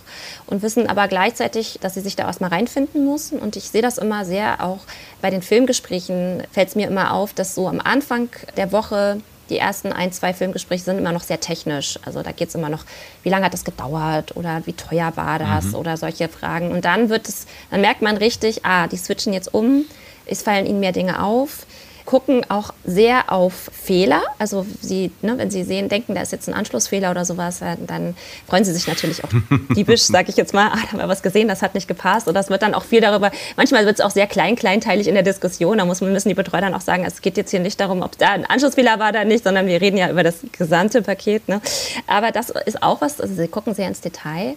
und wissen aber gleichzeitig, dass sie sich da erstmal reinfinden müssen. Und ich sehe das immer sehr auch bei den Filmgesprächen, fällt es mir immer auf, dass so am Anfang der Woche die ersten ein, zwei Filmgespräche sind immer noch sehr technisch. Also da geht es immer noch, wie lange hat das gedauert oder wie teuer war das mhm. oder solche Fragen. Und dann wird es, dann merkt man richtig, ah, die switchen jetzt um, es fallen ihnen mehr Dinge auf gucken auch sehr auf Fehler. Also sie, ne, wenn sie sehen, denken, da ist jetzt ein Anschlussfehler oder sowas, äh, dann freuen sie sich natürlich auch diebisch, sage ich jetzt mal, ah, da haben wir was gesehen, das hat nicht gepasst. Oder es wird dann auch viel darüber, manchmal wird es auch sehr klein, kleinteilig in der Diskussion. Da muss, müssen die Betreuer dann auch sagen, es geht jetzt hier nicht darum, ob da ein Anschlussfehler war oder nicht, sondern wir reden ja über das gesamte Paket. Ne? Aber das ist auch was, also sie gucken sehr ins Detail.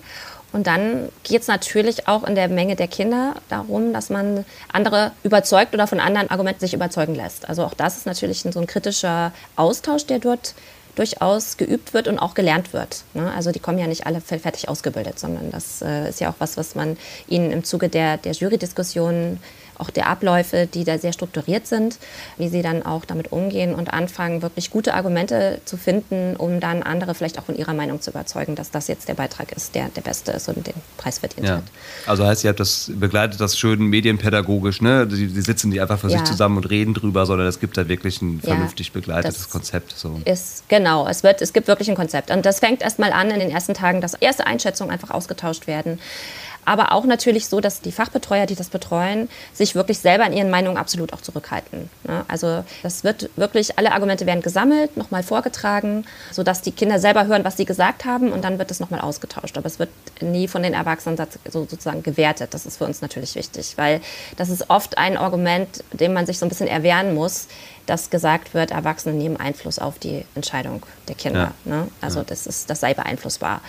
Und dann geht es natürlich auch in der Menge der Kinder darum, dass man andere überzeugt oder von anderen Argumenten sich überzeugen lässt. Also auch das ist natürlich so ein kritischer Austausch, der dort durchaus geübt wird und auch gelernt wird. Ne? Also die kommen ja nicht alle fertig ausgebildet, sondern das äh, ist ja auch was, was man ihnen im Zuge der, der Jury-Diskussionen auch der Abläufe, die da sehr strukturiert sind, wie sie dann auch damit umgehen und anfangen, wirklich gute Argumente zu finden, um dann andere vielleicht auch von ihrer Meinung zu überzeugen, dass das jetzt der Beitrag ist, der der beste ist und den Preis verdient ja. hat. Also heißt, ihr habt das begleitet das schön medienpädagogisch, ne? Die, die sitzen nicht einfach für ja. sich zusammen und reden drüber, sondern es gibt da wirklich ein vernünftig begleitetes Konzept. So. Ist, genau, es, wird, es gibt wirklich ein Konzept. Und das fängt erst mal an in den ersten Tagen, dass erste Einschätzungen einfach ausgetauscht werden aber auch natürlich so, dass die Fachbetreuer, die das betreuen, sich wirklich selber in ihren Meinungen absolut auch zurückhalten. Ne? Also das wird wirklich, alle Argumente werden gesammelt, nochmal vorgetragen, sodass die Kinder selber hören, was sie gesagt haben und dann wird es nochmal ausgetauscht. Aber es wird nie von den Erwachsenen sozusagen gewertet. Das ist für uns natürlich wichtig, weil das ist oft ein Argument, dem man sich so ein bisschen erwehren muss dass gesagt wird, Erwachsene nehmen Einfluss auf die Entscheidung der Kinder. Ja. Ne? Also ja. das, ist, das sei beeinflussbar.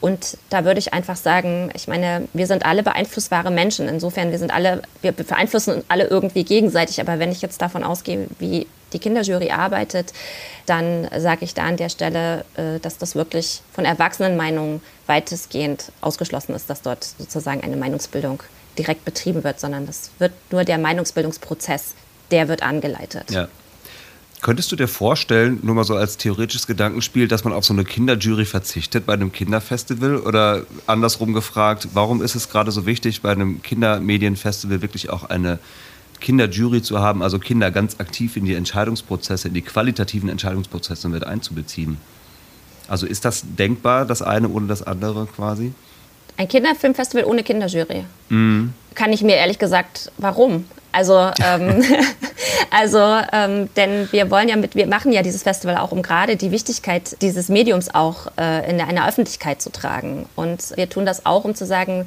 Und da würde ich einfach sagen, ich meine, wir sind alle beeinflussbare Menschen. Insofern, wir sind alle, wir beeinflussen alle irgendwie gegenseitig. Aber wenn ich jetzt davon ausgehe, wie die Kinderjury arbeitet, dann sage ich da an der Stelle, äh, dass das wirklich von Erwachsenenmeinungen weitestgehend ausgeschlossen ist, dass dort sozusagen eine Meinungsbildung direkt betrieben wird, sondern das wird nur der Meinungsbildungsprozess, der wird angeleitet. Ja. Könntest du dir vorstellen, nur mal so als theoretisches Gedankenspiel, dass man auf so eine Kinderjury verzichtet bei einem Kinderfestival? Oder andersrum gefragt, warum ist es gerade so wichtig, bei einem Kindermedienfestival wirklich auch eine Kinderjury zu haben, also Kinder ganz aktiv in die Entscheidungsprozesse, in die qualitativen Entscheidungsprozesse mit einzubeziehen? Also ist das denkbar, das eine ohne das andere quasi? Ein Kinderfilmfestival ohne Kinderjury. Mhm. Kann ich mir ehrlich gesagt, warum? Also, ähm, also ähm, denn wir wollen ja mit, wir machen ja dieses Festival auch, um gerade die Wichtigkeit dieses Mediums auch äh, in einer Öffentlichkeit zu tragen. Und wir tun das auch, um zu sagen,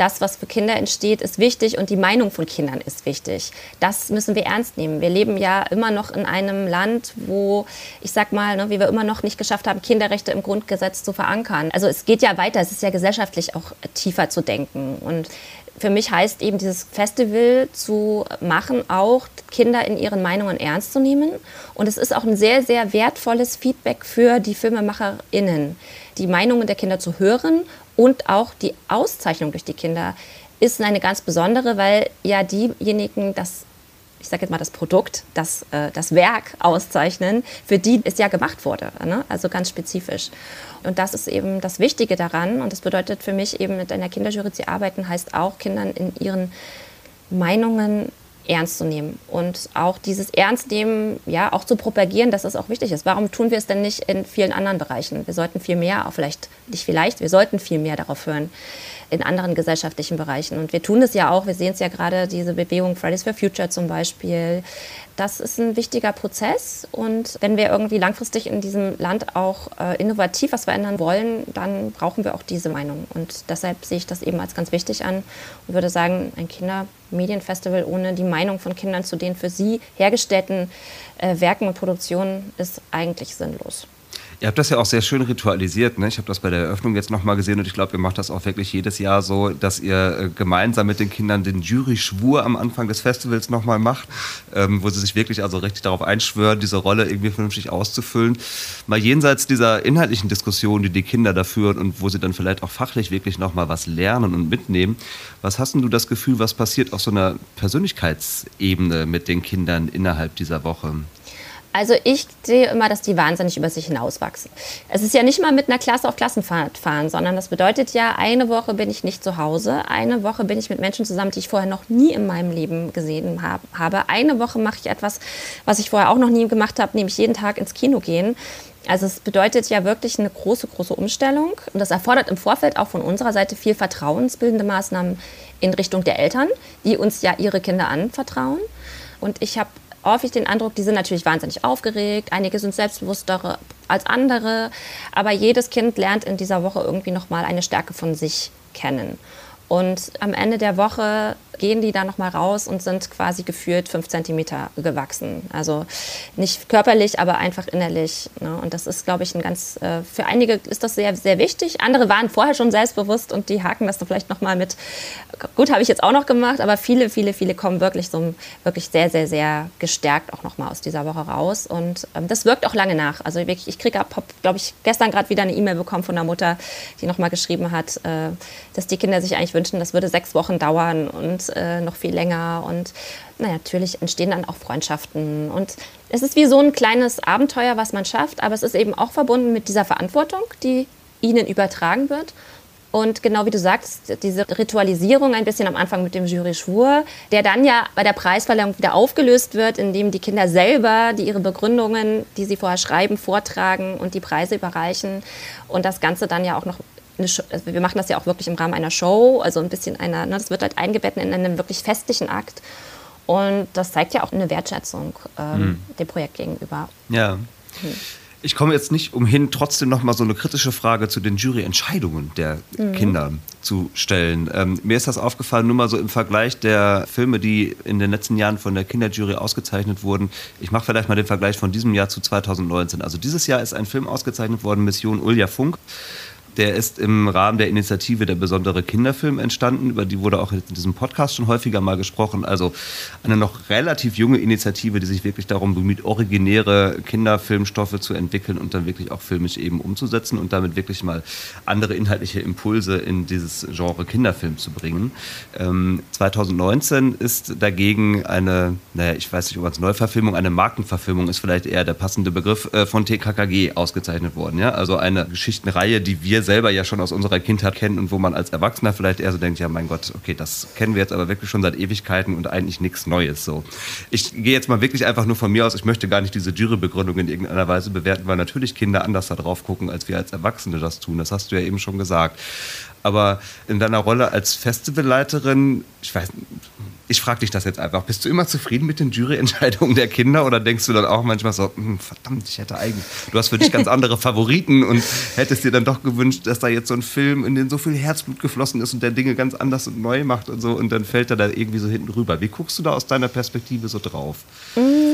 das, was für Kinder entsteht, ist wichtig und die Meinung von Kindern ist wichtig. Das müssen wir ernst nehmen. Wir leben ja immer noch in einem Land, wo, ich sag mal, ne, wie wir immer noch nicht geschafft haben, Kinderrechte im Grundgesetz zu verankern. Also es geht ja weiter, es ist ja gesellschaftlich auch tiefer zu denken. Und für mich heißt eben dieses Festival zu machen, auch Kinder in ihren Meinungen ernst zu nehmen. Und es ist auch ein sehr, sehr wertvolles Feedback für die FilmemacherInnen, die Meinungen der Kinder zu hören und auch die Auszeichnung durch die Kinder ist eine ganz besondere, weil ja diejenigen das ich sage jetzt mal das Produkt, das, äh, das Werk auszeichnen, für die es ja gemacht wurde. Ne? Also ganz spezifisch. Und das ist eben das Wichtige daran. Und das bedeutet für mich eben mit einer Kinderjury zu arbeiten, heißt auch Kindern in ihren Meinungen ernst zu nehmen und auch dieses Ernstnehmen ja auch zu propagieren, dass es auch wichtig ist. Warum tun wir es denn nicht in vielen anderen Bereichen? Wir sollten viel mehr, auch vielleicht nicht vielleicht, wir sollten viel mehr darauf hören in anderen gesellschaftlichen Bereichen. Und wir tun es ja auch. Wir sehen es ja gerade diese Bewegung Fridays for Future zum Beispiel, das ist ein wichtiger Prozess. Und wenn wir irgendwie langfristig in diesem Land auch äh, innovativ was verändern wollen, dann brauchen wir auch diese Meinung. Und deshalb sehe ich das eben als ganz wichtig an und würde sagen, ein Kindermedienfestival ohne die Meinung von Kindern zu den für sie hergestellten äh, Werken und Produktionen ist eigentlich sinnlos. Ihr habt das ja auch sehr schön ritualisiert. Ne? Ich habe das bei der Eröffnung jetzt nochmal gesehen und ich glaube, ihr macht das auch wirklich jedes Jahr so, dass ihr äh, gemeinsam mit den Kindern den Jury-Schwur am Anfang des Festivals nochmal macht, ähm, wo sie sich wirklich also richtig darauf einschwören, diese Rolle irgendwie vernünftig auszufüllen. Mal jenseits dieser inhaltlichen Diskussion, die die Kinder da führen und wo sie dann vielleicht auch fachlich wirklich nochmal was lernen und mitnehmen, was hast denn du das Gefühl, was passiert auf so einer Persönlichkeitsebene mit den Kindern innerhalb dieser Woche? Also ich sehe immer, dass die wahnsinnig über sich hinauswachsen. Es ist ja nicht mal mit einer Klasse auf Klassenfahrt fahren, sondern das bedeutet ja, eine Woche bin ich nicht zu Hause, eine Woche bin ich mit Menschen zusammen, die ich vorher noch nie in meinem Leben gesehen habe. Eine Woche mache ich etwas, was ich vorher auch noch nie gemacht habe, nämlich jeden Tag ins Kino gehen. Also es bedeutet ja wirklich eine große, große Umstellung. Und das erfordert im Vorfeld auch von unserer Seite viel vertrauensbildende Maßnahmen in Richtung der Eltern, die uns ja ihre Kinder anvertrauen. Und ich habe häufig den Eindruck, die sind natürlich wahnsinnig aufgeregt, einige sind selbstbewusster als andere, aber jedes Kind lernt in dieser Woche irgendwie nochmal eine Stärke von sich kennen. Und am Ende der Woche gehen die da nochmal raus und sind quasi gefühlt fünf Zentimeter gewachsen. Also nicht körperlich, aber einfach innerlich. Ne? Und das ist, glaube ich, ein ganz, äh, für einige ist das sehr, sehr wichtig. Andere waren vorher schon selbstbewusst und die haken das dann vielleicht nochmal mit. Gut, habe ich jetzt auch noch gemacht, aber viele, viele, viele kommen wirklich so wirklich sehr, sehr, sehr gestärkt auch nochmal aus dieser Woche raus. Und ähm, das wirkt auch lange nach. Also wirklich, ich kriege, glaube ich, gestern gerade wieder eine E-Mail bekommen von einer Mutter, die nochmal geschrieben hat, äh, dass die Kinder sich eigentlich wünschen, das würde sechs Wochen dauern und äh, noch viel länger. Und na, natürlich entstehen dann auch Freundschaften. Und es ist wie so ein kleines Abenteuer, was man schafft, aber es ist eben auch verbunden mit dieser Verantwortung, die ihnen übertragen wird. Und genau wie du sagst, diese Ritualisierung ein bisschen am Anfang mit dem Jury-Schwur, der dann ja bei der Preisverleihung wieder aufgelöst wird, indem die Kinder selber die ihre Begründungen, die sie vorher schreiben, vortragen und die Preise überreichen. Und das Ganze dann ja auch noch Show, also wir machen das ja auch wirklich im Rahmen einer Show, also ein bisschen einer, ne, das wird halt eingebettet in einem wirklich festlichen Akt. Und das zeigt ja auch eine Wertschätzung ähm, mhm. dem Projekt gegenüber. Ja. Mhm. Ich komme jetzt nicht umhin, trotzdem noch mal so eine kritische Frage zu den Juryentscheidungen der mhm. Kinder zu stellen. Ähm, mir ist das aufgefallen, nur mal so im Vergleich der Filme, die in den letzten Jahren von der Kinderjury ausgezeichnet wurden. Ich mache vielleicht mal den Vergleich von diesem Jahr zu 2019. Also dieses Jahr ist ein Film ausgezeichnet worden, Mission Ulja Funk. Der ist im Rahmen der Initiative der besondere Kinderfilm entstanden. Über die wurde auch in diesem Podcast schon häufiger mal gesprochen. Also eine noch relativ junge Initiative, die sich wirklich darum bemüht, originäre Kinderfilmstoffe zu entwickeln und dann wirklich auch filmisch eben umzusetzen und damit wirklich mal andere inhaltliche Impulse in dieses Genre Kinderfilm zu bringen. Ähm, 2019 ist dagegen eine, naja, ich weiß nicht, ob es Neuverfilmung, eine Markenverfilmung ist vielleicht eher der passende Begriff, äh, von TKKG ausgezeichnet worden. Ja? Also eine Geschichtenreihe, die wir selber ja schon aus unserer Kindheit kennen und wo man als Erwachsener vielleicht eher so denkt, ja mein Gott, okay, das kennen wir jetzt aber wirklich schon seit Ewigkeiten und eigentlich nichts Neues. So, ich gehe jetzt mal wirklich einfach nur von mir aus. Ich möchte gar nicht diese Jurybegründung in irgendeiner Weise bewerten, weil natürlich Kinder anders da drauf gucken, als wir als Erwachsene das tun. Das hast du ja eben schon gesagt. Aber in deiner Rolle als Festivalleiterin, ich weiß, ich frage dich das jetzt einfach, bist du immer zufrieden mit den Juryentscheidungen der Kinder oder denkst du dann auch manchmal so, hm, verdammt, ich hätte eigentlich, du hast für dich ganz andere Favoriten und hättest dir dann doch gewünscht, dass da jetzt so ein Film, in den so viel Herzblut geflossen ist und der Dinge ganz anders und neu macht und so und dann fällt er da irgendwie so hinten rüber. Wie guckst du da aus deiner Perspektive so drauf? Mm.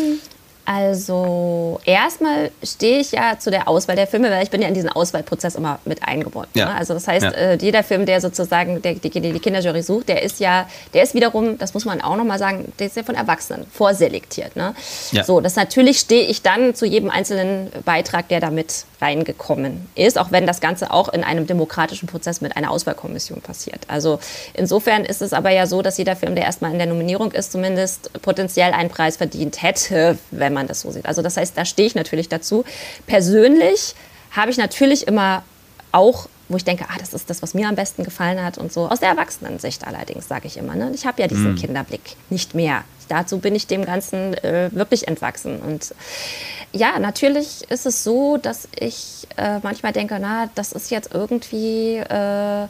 Also erstmal stehe ich ja zu der Auswahl der Filme, weil ich bin ja in diesen Auswahlprozess immer mit eingebunden. Ja. Ne? Also das heißt, ja. äh, jeder Film, der sozusagen der, die, die Kinderjury sucht, der ist ja, der ist wiederum, das muss man auch nochmal sagen, der ist ja von Erwachsenen vorselektiert. Ne? Ja. So, das natürlich stehe ich dann zu jedem einzelnen Beitrag, der damit reingekommen ist, auch wenn das Ganze auch in einem demokratischen Prozess mit einer Auswahlkommission passiert. Also insofern ist es aber ja so, dass jeder Film, der erstmal in der Nominierung ist, zumindest potenziell einen Preis verdient hätte, wenn man das so sieht. Also das heißt, da stehe ich natürlich dazu. Persönlich habe ich natürlich immer auch wo ich denke, ah, das ist das, was mir am besten gefallen hat und so. Aus der Erwachsenensicht allerdings, sage ich immer. Ne? Ich habe ja diesen mm. Kinderblick nicht mehr. Dazu bin ich dem Ganzen äh, wirklich entwachsen. Und ja, natürlich ist es so, dass ich äh, manchmal denke, na, das ist jetzt irgendwie... Äh,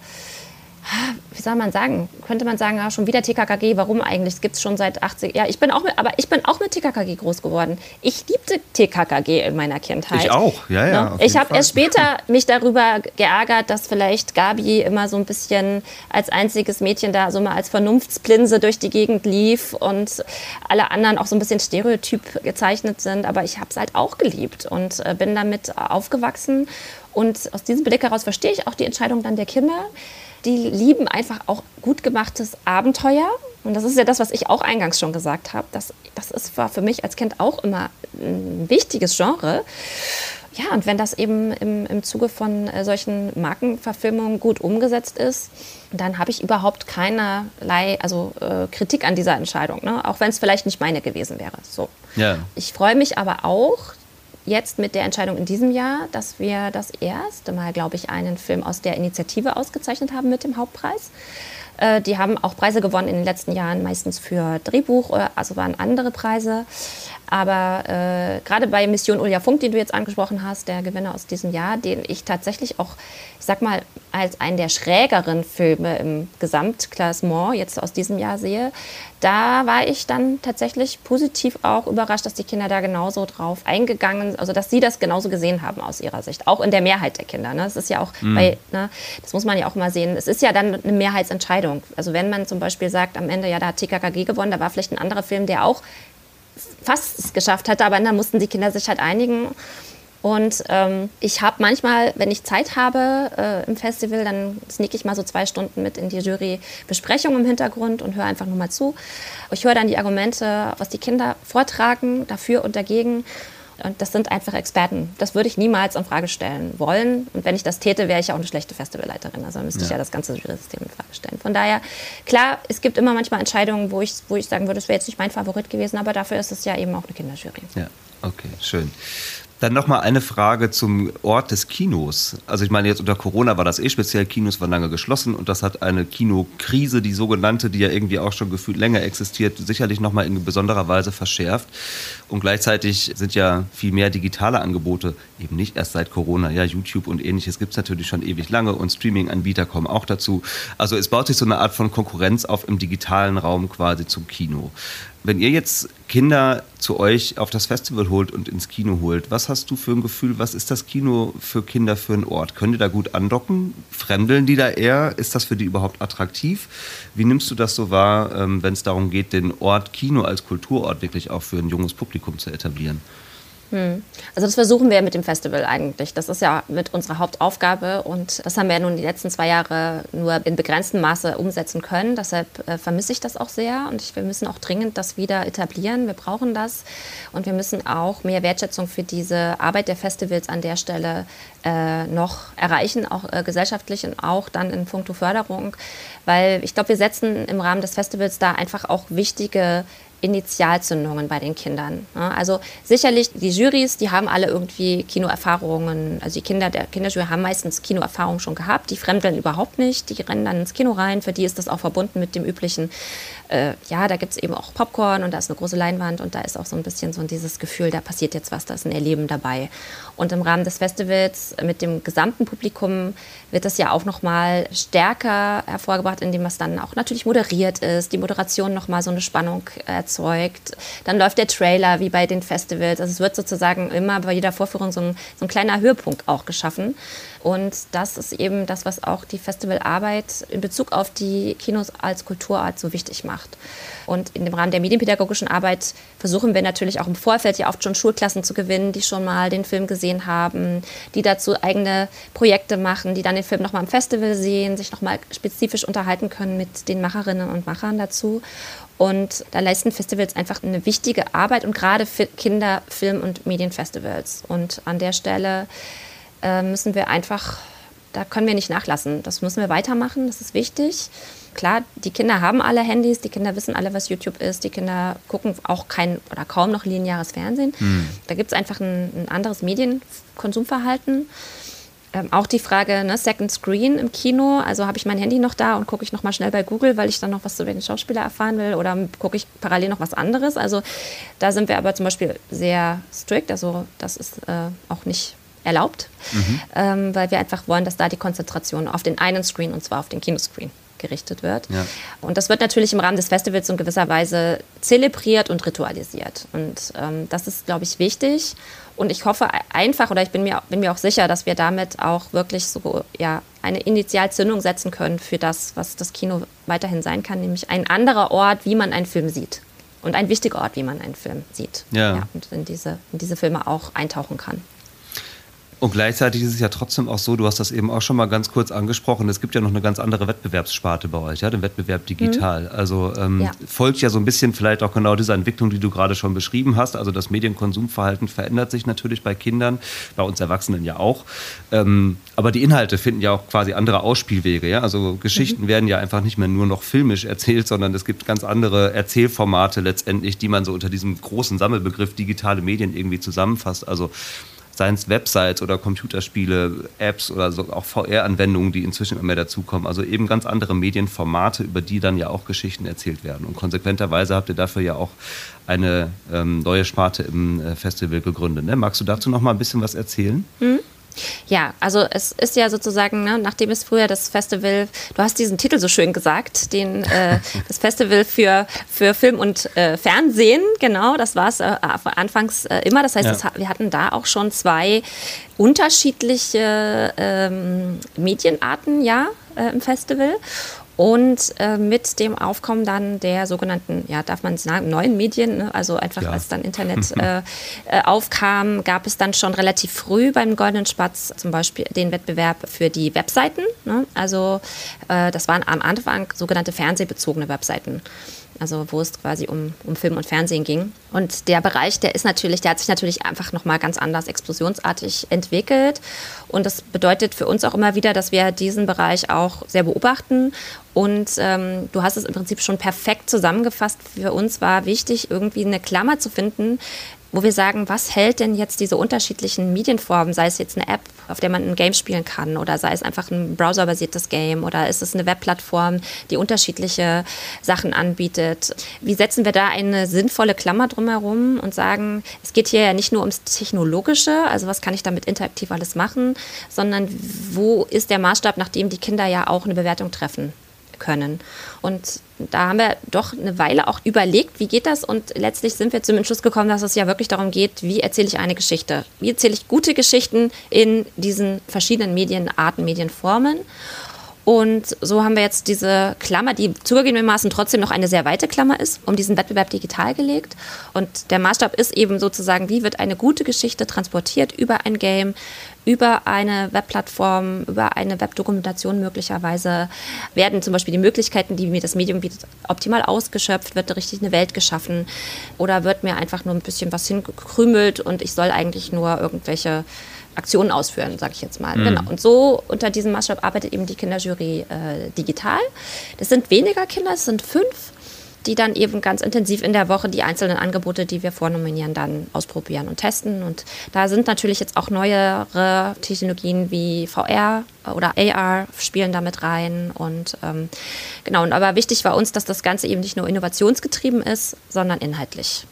wie soll man sagen, könnte man sagen, ja, schon wieder TKKG, warum eigentlich? Es gibt es schon seit 80 Ja, ich bin auch mit, aber ich bin auch mit TKKG groß geworden. Ich liebte TKKG in meiner Kindheit. Ich auch, ja, ja. Ne? Ich habe erst später mich darüber geärgert, dass vielleicht Gabi immer so ein bisschen als einziges Mädchen da so mal als Vernunftsplinse durch die Gegend lief und alle anderen auch so ein bisschen stereotyp gezeichnet sind. Aber ich habe es halt auch geliebt und äh, bin damit aufgewachsen. Und aus diesem Blick heraus verstehe ich auch die Entscheidung dann der Kinder die lieben einfach auch gut gemachtes Abenteuer. Und das ist ja das, was ich auch eingangs schon gesagt habe. Das, das ist, war für mich als Kind auch immer ein wichtiges Genre. Ja, und wenn das eben im, im Zuge von äh, solchen Markenverfilmungen gut umgesetzt ist, dann habe ich überhaupt keinerlei also, äh, Kritik an dieser Entscheidung, ne? auch wenn es vielleicht nicht meine gewesen wäre. So. Ja. Ich freue mich aber auch, jetzt mit der Entscheidung in diesem Jahr, dass wir das erste Mal, glaube ich, einen Film aus der Initiative ausgezeichnet haben mit dem Hauptpreis. Äh, die haben auch Preise gewonnen in den letzten Jahren, meistens für Drehbuch, also waren andere Preise. Aber äh, gerade bei Mission Ulja Funk, den du jetzt angesprochen hast, der Gewinner aus diesem Jahr, den ich tatsächlich auch, ich sag mal, als einen der schrägeren Filme im Gesamtklassement jetzt aus diesem Jahr sehe, da war ich dann tatsächlich positiv auch überrascht, dass die Kinder da genauso drauf eingegangen sind, also dass sie das genauso gesehen haben aus ihrer Sicht, auch in der Mehrheit der Kinder. Ne? Das ist ja auch, mhm. bei, ne, das muss man ja auch mal sehen, es ist ja dann eine Mehrheitsentscheidung. Also wenn man zum Beispiel sagt, am Ende, ja, da hat TKKG gewonnen, da war vielleicht ein anderer Film, der auch fast es geschafft hatte, aber dann mussten die Kinder sich halt einigen. Und ähm, ich habe manchmal, wenn ich Zeit habe äh, im Festival, dann sneak ich mal so zwei Stunden mit in die Jury-Besprechung im Hintergrund und höre einfach nur mal zu. Ich höre dann die Argumente, was die Kinder vortragen, dafür und dagegen. Und das sind einfach Experten. Das würde ich niemals in Frage stellen wollen. Und wenn ich das täte, wäre ich ja auch eine schlechte Festivalleiterin. Also müsste ja. ich ja das ganze Jury-System in Frage stellen. Von daher, klar, es gibt immer manchmal Entscheidungen, wo ich, wo ich sagen würde, das wäre jetzt nicht mein Favorit gewesen, aber dafür ist es ja eben auch eine Kinderjury. Ja, okay, schön. Dann noch mal eine Frage zum Ort des Kinos. Also ich meine, jetzt unter Corona war das eh speziell, Kinos waren lange geschlossen und das hat eine Kinokrise, die sogenannte, die ja irgendwie auch schon gefühlt länger existiert, sicherlich noch mal in besonderer Weise verschärft. Und gleichzeitig sind ja viel mehr digitale Angebote, eben nicht erst seit Corona, ja, YouTube und ähnliches gibt es natürlich schon ewig lange und Streaming-Anbieter kommen auch dazu. Also es baut sich so eine Art von Konkurrenz auf im digitalen Raum quasi zum Kino. Wenn ihr jetzt Kinder zu euch auf das Festival holt und ins Kino holt, was hast du für ein Gefühl, was ist das Kino für Kinder für ein Ort? Können die da gut andocken? Fremdeln die da eher? Ist das für die überhaupt attraktiv? Wie nimmst du das so wahr, ähm, wenn es darum geht, den Ort Kino als Kulturort wirklich auch für ein junges Publikum zu etablieren? Hm. Also das versuchen wir mit dem Festival eigentlich. Das ist ja mit unserer Hauptaufgabe und das haben wir nun die letzten zwei Jahre nur in begrenztem Maße umsetzen können. Deshalb äh, vermisse ich das auch sehr und wir müssen auch dringend das wieder etablieren. Wir brauchen das und wir müssen auch mehr Wertschätzung für diese Arbeit der Festivals an der Stelle äh, noch erreichen, auch äh, gesellschaftlich und auch dann in puncto Förderung, weil ich glaube, wir setzen im Rahmen des Festivals da einfach auch wichtige Initialzündungen bei den Kindern. Also sicherlich die Jurys, die haben alle irgendwie Kinoerfahrungen. Also die Kinder der Kinderjury haben meistens Kinoerfahrungen schon gehabt. Die fremdeln überhaupt nicht. Die rennen dann ins Kino rein. Für die ist das auch verbunden mit dem üblichen äh, ja, da gibt es eben auch Popcorn und da ist eine große Leinwand und da ist auch so ein bisschen so dieses Gefühl, da passiert jetzt was, da ist ein Erleben dabei. Und im Rahmen des Festivals mit dem gesamten Publikum wird das ja auch nochmal stärker hervorgebracht, indem es dann auch natürlich moderiert ist, die Moderation nochmal so eine Spannung erzeugt. Dann läuft der Trailer wie bei den Festivals. Also es wird sozusagen immer bei jeder Vorführung so ein, so ein kleiner Höhepunkt auch geschaffen. Und das ist eben das, was auch die Festivalarbeit in Bezug auf die Kinos als Kulturart so wichtig macht. Und in dem Rahmen der medienpädagogischen Arbeit versuchen wir natürlich auch im Vorfeld ja oft schon Schulklassen zu gewinnen, die schon mal den Film gesehen haben, die dazu eigene Projekte machen, die dann den Film nochmal im Festival sehen, sich nochmal spezifisch unterhalten können mit den Macherinnen und Machern dazu. Und da leisten Festivals einfach eine wichtige Arbeit und gerade für Kinder-, Film- und Medienfestivals. Und an der Stelle äh, müssen wir einfach, da können wir nicht nachlassen. Das müssen wir weitermachen, das ist wichtig. Klar, die Kinder haben alle Handys, die Kinder wissen alle, was YouTube ist, die Kinder gucken auch kein oder kaum noch lineares Fernsehen. Mhm. Da gibt es einfach ein, ein, anderes Medienkonsumverhalten. Ähm, auch die Frage, ne, Second Screen im Kino, also habe ich mein Handy noch da und gucke ich noch mal schnell bei Google, weil ich dann noch was über den Schauspieler erfahren will oder gucke ich parallel noch was anderes. Also da sind wir aber zum Beispiel sehr strikt, also das ist äh, auch nicht erlaubt, mhm. ähm, weil wir einfach wollen, dass da die Konzentration auf den einen Screen und zwar auf den Kinoscreen gerichtet wird. Ja. Und das wird natürlich im Rahmen des Festivals in gewisser Weise zelebriert und ritualisiert. Und ähm, das ist, glaube ich, wichtig. Und ich hoffe einfach, oder ich bin mir, bin mir auch sicher, dass wir damit auch wirklich so ja, eine Initialzündung setzen können für das, was das Kino weiterhin sein kann, nämlich ein anderer Ort, wie man einen Film sieht. Und ein wichtiger Ort, wie man einen Film sieht. Ja. ja und in diese, in diese Filme auch eintauchen kann. Und gleichzeitig ist es ja trotzdem auch so, du hast das eben auch schon mal ganz kurz angesprochen, es gibt ja noch eine ganz andere Wettbewerbssparte bei euch, ja, den Wettbewerb digital. Mhm. Also ähm, ja. folgt ja so ein bisschen vielleicht auch genau dieser Entwicklung, die du gerade schon beschrieben hast. Also das Medienkonsumverhalten verändert sich natürlich bei Kindern, bei uns Erwachsenen ja auch. Ähm, aber die Inhalte finden ja auch quasi andere Ausspielwege. Ja? Also Geschichten mhm. werden ja einfach nicht mehr nur noch filmisch erzählt, sondern es gibt ganz andere Erzählformate letztendlich, die man so unter diesem großen Sammelbegriff digitale Medien irgendwie zusammenfasst. Also seien es Websites oder Computerspiele, Apps oder so, auch VR-Anwendungen, die inzwischen immer mehr dazukommen. Also eben ganz andere Medienformate, über die dann ja auch Geschichten erzählt werden. Und konsequenterweise habt ihr dafür ja auch eine ähm, neue Sparte im äh, Festival gegründet. Ne? Magst du dazu noch mal ein bisschen was erzählen? Mhm. Ja, also es ist ja sozusagen, ne, nachdem es früher das Festival, du hast diesen Titel so schön gesagt, den, äh, das Festival für, für Film und äh, Fernsehen, genau, das war es äh, anfangs äh, immer. Das heißt, ja. das, wir hatten da auch schon zwei unterschiedliche ähm, Medienarten, ja, äh, im Festival. Und äh, mit dem Aufkommen dann der sogenannten, ja, darf man sagen, neuen Medien, ne? also einfach ja. als dann Internet äh, äh, aufkam, gab es dann schon relativ früh beim Goldenen Spatz zum Beispiel den Wettbewerb für die Webseiten. Ne? Also äh, das waren am Anfang sogenannte fernsehbezogene Webseiten also wo es quasi um, um Film und Fernsehen ging. Und der Bereich, der ist natürlich, der hat sich natürlich einfach nochmal ganz anders explosionsartig entwickelt. Und das bedeutet für uns auch immer wieder, dass wir diesen Bereich auch sehr beobachten. Und ähm, du hast es im Prinzip schon perfekt zusammengefasst. Für uns war wichtig, irgendwie eine Klammer zu finden, wo wir sagen, was hält denn jetzt diese unterschiedlichen Medienformen, sei es jetzt eine App, auf der man ein Game spielen kann oder sei es einfach ein browserbasiertes Game oder ist es eine Webplattform, die unterschiedliche Sachen anbietet. Wie setzen wir da eine sinnvolle Klammer drumherum und sagen, es geht hier ja nicht nur ums Technologische, also was kann ich damit interaktiv alles machen, sondern wo ist der Maßstab, nach dem die Kinder ja auch eine Bewertung treffen können. Und da haben wir doch eine Weile auch überlegt, wie geht das? Und letztlich sind wir zum Entschluss gekommen, dass es ja wirklich darum geht, wie erzähle ich eine Geschichte? Wie erzähle ich gute Geschichten in diesen verschiedenen Medienarten, Medienformen? Und so haben wir jetzt diese Klammer, die zugegebenermaßen trotzdem noch eine sehr weite Klammer ist, um diesen Wettbewerb digital gelegt. Und der Maßstab ist eben sozusagen, wie wird eine gute Geschichte transportiert über ein Game, über eine Webplattform, über eine Webdokumentation möglicherweise? Werden zum Beispiel die Möglichkeiten, die mir das Medium bietet, optimal ausgeschöpft, wird richtig eine Welt geschaffen? Oder wird mir einfach nur ein bisschen was hingekrümelt und ich soll eigentlich nur irgendwelche Aktionen ausführen, sage ich jetzt mal. Mhm. Genau. Und so unter diesem Maßstab arbeitet eben die Kinderjury äh, digital. Das sind weniger Kinder, es sind fünf, die dann eben ganz intensiv in der Woche die einzelnen Angebote, die wir vornominieren, dann ausprobieren und testen. Und da sind natürlich jetzt auch neuere Technologien wie VR oder AR spielen damit rein. Und ähm, genau, und aber wichtig war uns, dass das Ganze eben nicht nur innovationsgetrieben ist, sondern inhaltlich.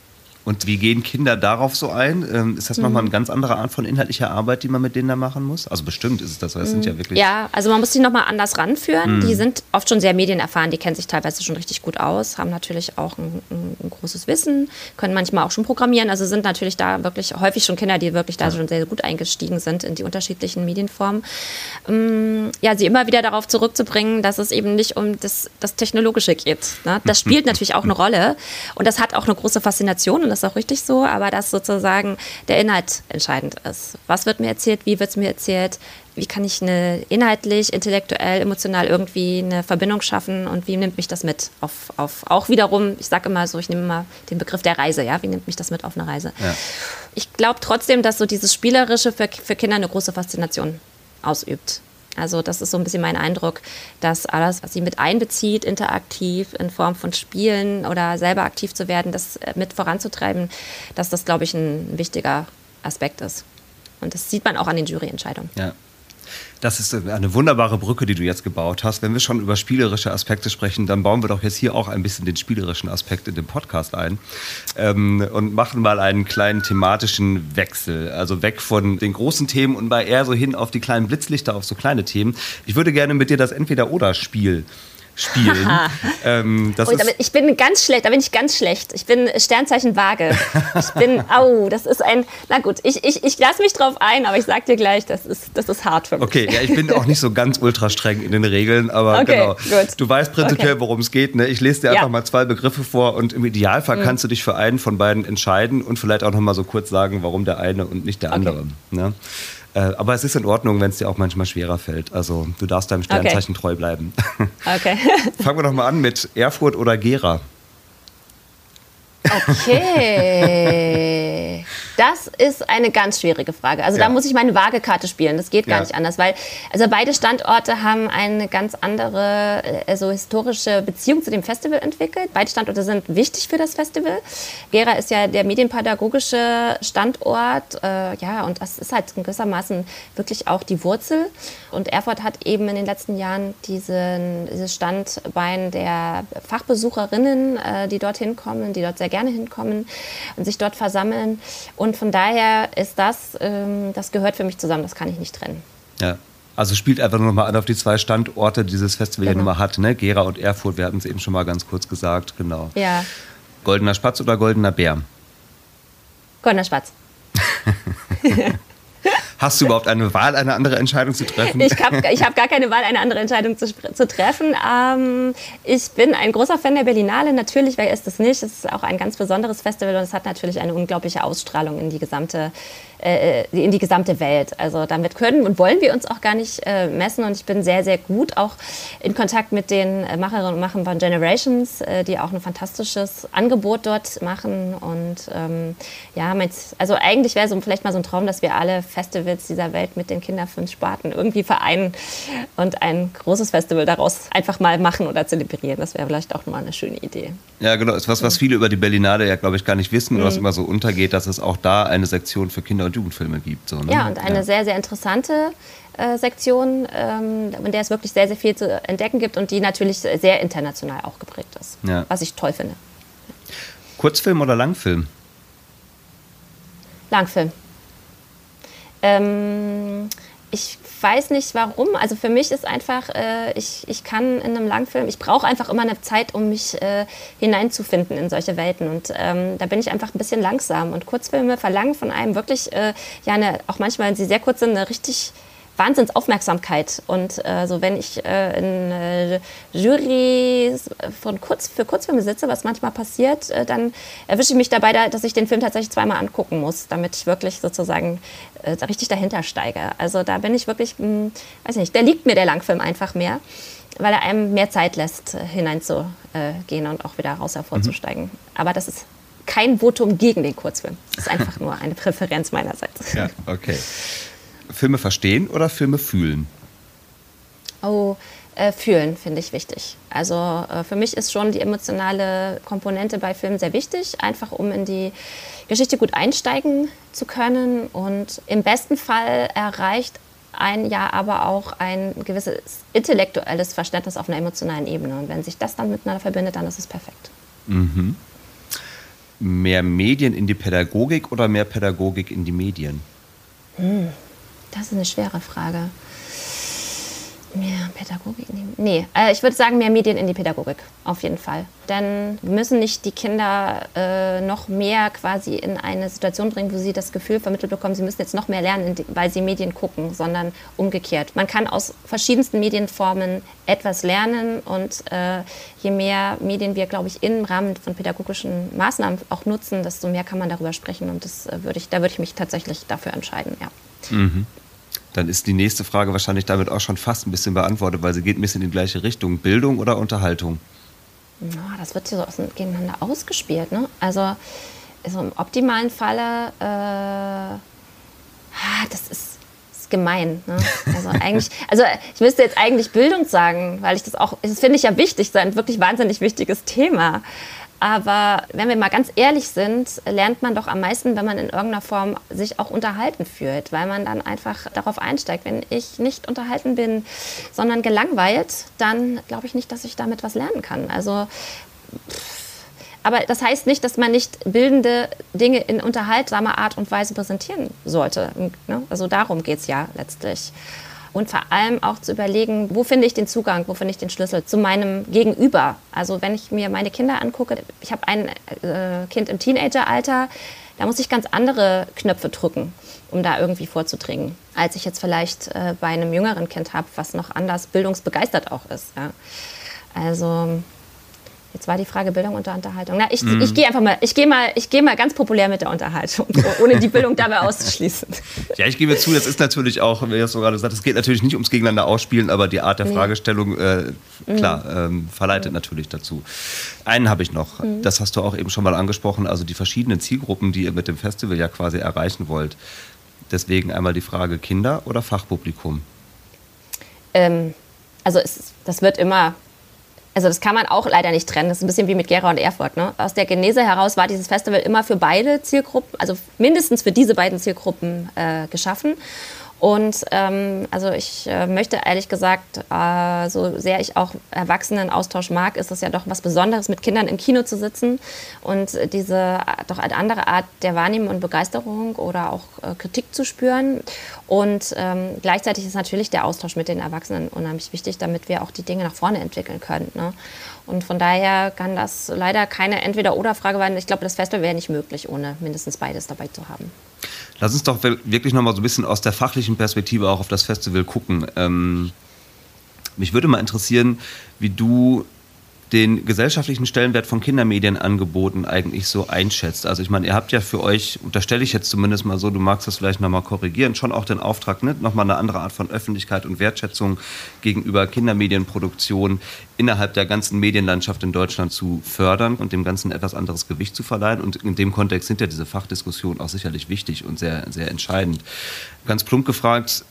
Und wie gehen Kinder darauf so ein? Ähm, ist das mhm. nochmal eine ganz andere Art von inhaltlicher Arbeit, die man mit denen da machen muss? Also bestimmt ist es das, weil es mhm. sind ja wirklich. Ja, also man muss die nochmal anders ranführen. Mhm. Die sind oft schon sehr medienerfahren, die kennen sich teilweise schon richtig gut aus, haben natürlich auch ein, ein, ein, großes Wissen, können manchmal auch schon programmieren. Also sind natürlich da wirklich häufig schon Kinder, die wirklich da ja. schon sehr gut eingestiegen sind in die unterschiedlichen Medienformen. Ähm, ja, sie immer wieder darauf zurückzubringen, dass es eben nicht um das, das Technologische geht. Ne? Das spielt natürlich auch eine Rolle und das hat auch eine große Faszination ist auch richtig so, aber dass sozusagen der Inhalt entscheidend ist. Was wird mir erzählt, wie wird es mir erzählt, wie kann ich eine inhaltlich, intellektuell, emotional irgendwie eine Verbindung schaffen und wie nimmt mich das mit auf, auf auch wiederum, ich sage immer so, ich nehme immer den Begriff der Reise, ja, wie nimmt mich das mit auf eine Reise? Ja. Ich glaube trotzdem, dass so dieses Spielerische für, für Kinder eine große Faszination ausübt. Also das ist so ein bisschen mein Eindruck, dass alles, was sie mit einbezieht, interaktiv in Form von Spielen oder selber aktiv zu werden, das äh, mit voranzutreiben, dass das, glaube ich, ein wichtiger Aspekt ist. Und das sieht man auch an den Juryentscheidungen. Ja. Das ist eine wunderbare Brücke, die du jetzt gebaut hast. Wenn wir schon über spielerische Aspekte sprechen, dann bauen wir doch jetzt hier auch ein bisschen den spielerischen Aspekt in den Podcast ein ähm, und machen mal einen kleinen thematischen Wechsel. Also weg von den großen Themen und mal eher so hin auf die kleinen Blitzlichter, auf so kleine Themen. Ich würde gerne mit dir das Entweder-Oder-Spiel spielen. ähm, oh, ich bin ganz schlecht, da bin ich ganz schlecht. Ich bin Sternzeichen Waage. Ich bin, au, das ist ein, na gut, ich, ich, ich lasse mich drauf ein, aber ich sag dir gleich, das ist, das ist hart für mich. Okay, ja, ich bin auch nicht so ganz ultra streng in den Regeln, aber okay, genau. Gut. Du weißt prinzipiell, okay. worum es geht. Ne? Ich lese dir einfach ja. mal zwei Begriffe vor und im Idealfall mhm. kannst du dich für einen von beiden entscheiden und vielleicht auch noch mal so kurz sagen, warum der eine und nicht der okay. andere. Ne? Äh, aber es ist in Ordnung, wenn es dir auch manchmal schwerer fällt. Also du darfst deinem Sternzeichen okay. treu bleiben. Okay. Fangen wir doch mal an mit Erfurt oder Gera. Okay. Das ist eine ganz schwierige Frage. Also ja. da muss ich meine Waagekarte spielen. Das geht gar ja. nicht anders, weil also beide Standorte haben eine ganz andere also historische Beziehung zu dem Festival entwickelt. Beide Standorte sind wichtig für das Festival. Gera ist ja der medienpädagogische Standort, äh, ja, und das ist halt in gewissermaßen wirklich auch die Wurzel. Und Erfurt hat eben in den letzten Jahren diesen, dieses Standbein der Fachbesucherinnen, äh, die dorthin kommen, die dort sehr gerne hinkommen und sich dort versammeln. Und von daher ist das, ähm, das gehört für mich zusammen, das kann ich nicht trennen. Ja. Also spielt einfach nur noch mal an auf die zwei Standorte, die dieses Festival genau. ja nun mal hat, ne? Gera und Erfurt, wir hatten es eben schon mal ganz kurz gesagt, genau. Ja. Goldener Spatz oder goldener Bär? Goldener Spatz. Hast du überhaupt eine Wahl, eine andere Entscheidung zu treffen? Ich habe hab gar keine Wahl, eine andere Entscheidung zu, zu treffen. Ähm, ich bin ein großer Fan der Berlinale. Natürlich, wer ist es nicht? Es ist auch ein ganz besonderes Festival und es hat natürlich eine unglaubliche Ausstrahlung in die gesamte äh, in die gesamte Welt. Also damit können und wollen wir uns auch gar nicht äh, messen. Und ich bin sehr, sehr gut auch in Kontakt mit den äh, Macherinnen und Machern von Generations, äh, die auch ein fantastisches Angebot dort machen. Und ähm, ja, mit, also eigentlich wäre so vielleicht mal so ein Traum, dass wir alle Festivals dieser Welt mit den Kinderfilm Sparten irgendwie vereinen und ein großes Festival daraus einfach mal machen oder zelebrieren. Das wäre vielleicht auch mal eine schöne Idee. Ja, genau. Das ist was, was viele über die Berlinale ja, glaube ich, gar nicht wissen mhm. und was immer so untergeht, dass es auch da eine Sektion für Kinder und Jugendfilme gibt. So, ne? Ja, und eine ja. sehr, sehr interessante äh, Sektion, ähm, in der es wirklich sehr, sehr viel zu entdecken gibt und die natürlich sehr international auch geprägt ist, ja. was ich toll finde. Kurzfilm oder Langfilm? Langfilm. Ähm, ich weiß nicht warum. Also für mich ist einfach, äh, ich, ich kann in einem Langfilm, ich brauche einfach immer eine Zeit, um mich äh, hineinzufinden in solche Welten. Und ähm, da bin ich einfach ein bisschen langsam. Und Kurzfilme verlangen von einem wirklich, äh, ja, eine, auch manchmal, wenn sie sehr kurz sind, eine richtig Wahnsinnsaufmerksamkeit. Und äh, so wenn ich äh, in äh, Jury von Kurz, für Kurzfilme sitze, was manchmal passiert, äh, dann erwische ich mich dabei, da, dass ich den Film tatsächlich zweimal angucken muss, damit ich wirklich sozusagen äh, richtig dahinter steige. Also da bin ich wirklich, mh, hm, weiß nicht, da liegt mir der Langfilm einfach mehr, weil er einem mehr Zeit lässt, äh, hineinzugehen und auch wieder raus hervorzusteigen. Mhm. Aber das ist kein Votum gegen den Kurzfilm. Das ist einfach nur eine Präferenz meinerseits. Ja, okay. Filme verstehen oder Filme fühlen? Oh, äh, fühlen finde ich wichtig. Also äh, für mich ist schon die emotionale Komponente bei Filmen sehr wichtig, einfach um in die Geschichte gut einsteigen zu können. Und im besten Fall erreicht ein ja aber auch ein gewisses intellektuelles Verständnis auf einer emotionalen Ebene. Und wenn sich das dann miteinander verbindet, dann ist es perfekt. Mhm. Mehr Medien in die Pädagogik oder mehr Pädagogik in die Medien? Hm. Das ist eine schwere Frage. Mehr Pädagogik? Nee, äh, ich würde sagen, mehr Medien in die Pädagogik, auf jeden Fall. Denn wir müssen nicht die Kinder äh, noch mehr quasi in eine Situation bringen, wo sie das Gefühl vermittelt bekommen, sie müssen jetzt noch mehr lernen, weil sie Medien gucken, sondern umgekehrt. Man kann aus verschiedensten Medienformen etwas lernen und äh, je mehr Medien wir, glaube ich, im Rahmen von pädagogischen Maßnahmen auch nutzen, desto mehr kann man darüber sprechen und das, äh, würde ich, da würde ich mich tatsächlich dafür entscheiden, ja. Mhm dann ist die nächste Frage wahrscheinlich damit auch schon fast ein bisschen beantwortet, weil sie geht ein bisschen in die gleiche Richtung. Bildung oder Unterhaltung? Ja, das wird hier so gegeneinander ausgespielt. Ne? Also, also im optimalen Falle, äh, ah, das ist, ist gemein. Ne? Also eigentlich, also ich müsste jetzt eigentlich Bildung sagen, weil ich das auch, das finde ich ja wichtig, so ein wirklich wahnsinnig wichtiges Thema. Aber wenn wir mal ganz ehrlich sind, lernt man doch am meisten, wenn man in irgendeiner Form sich auch unterhalten fühlt, weil man dann einfach darauf einsteigt. Wenn ich nicht unterhalten bin, sondern gelangweilt, dann glaube ich nicht, dass ich damit was lernen kann. Also aber das heißt nicht, dass man nicht bildende Dinge in unterhaltsamer Art und Weise präsentieren sollte. Ne? Also darum geht es ja letztlich und vor allem auch zu überlegen, wo finde ich den Zugang, wo finde ich den Schlüssel zu meinem Gegenüber. Also wenn ich mir meine Kinder angucke, ich habe ein äh, Kind im Teenageralter, da muss ich ganz andere Knöpfe drücken, um da irgendwie vorzudringen, als ich jetzt vielleicht äh, bei einem jüngeren Kind habe, was noch anders bildungsbegeistert auch ist. Ja. Also Jetzt war die Frage Bildung und Unterhaltung. Na, ich, mhm. ich gehe einfach mal, ich gehe mal, ich gehe mal ganz populär mit der Unterhaltung, ohne die Bildung dabei auszuschließen. Ja, ich gebe zu, das ist natürlich auch, wie so gerade gesagt es geht natürlich nicht ums Gegeneinander ausspielen, aber die Art der nee. Fragestellung, äh, klar, mhm. ähm, verleitet mhm. natürlich dazu. Einen habe ich noch, mhm. das hast du auch eben schon mal angesprochen, also die verschiedenen Zielgruppen, die ihr mit dem Festival ja quasi erreichen wollt. Deswegen einmal die Frage Kinder oder Fachpublikum? Ähm, also es, das wird immer also das kann man auch leider nicht trennen. Das ist ein bisschen wie mit Gera und Erfurt. Ne? Aus der Genese heraus war dieses Festival immer für beide Zielgruppen, also mindestens für diese beiden Zielgruppen äh, geschaffen. Und ähm, also ich äh, möchte ehrlich gesagt, äh, so sehr ich auch Erwachsenenaustausch mag, ist es ja doch was Besonderes, mit Kindern im Kino zu sitzen und diese äh, doch eine andere Art der Wahrnehmung und Begeisterung oder auch äh, Kritik zu spüren. Und ähm, gleichzeitig ist natürlich der Austausch mit den Erwachsenen unheimlich wichtig, damit wir auch die Dinge nach vorne entwickeln können. Ne? Und von daher kann das leider keine Entweder-Oder-Frage werden. Ich glaube, das Festival wäre nicht möglich, ohne mindestens beides dabei zu haben. Lass uns doch wirklich nochmal so ein bisschen aus der fachlichen Perspektive auch auf das Festival gucken. Ähm, mich würde mal interessieren, wie du den gesellschaftlichen Stellenwert von Kindermedienangeboten eigentlich so einschätzt. Also ich meine, ihr habt ja für euch, unterstelle ich jetzt zumindest mal so, du magst das vielleicht nochmal korrigieren, schon auch den Auftrag, ne, nochmal eine andere Art von Öffentlichkeit und Wertschätzung gegenüber Kindermedienproduktion innerhalb der ganzen Medienlandschaft in Deutschland zu fördern und dem Ganzen etwas anderes Gewicht zu verleihen. Und in dem Kontext sind ja diese Fachdiskussionen auch sicherlich wichtig und sehr, sehr entscheidend. Ganz plump gefragt,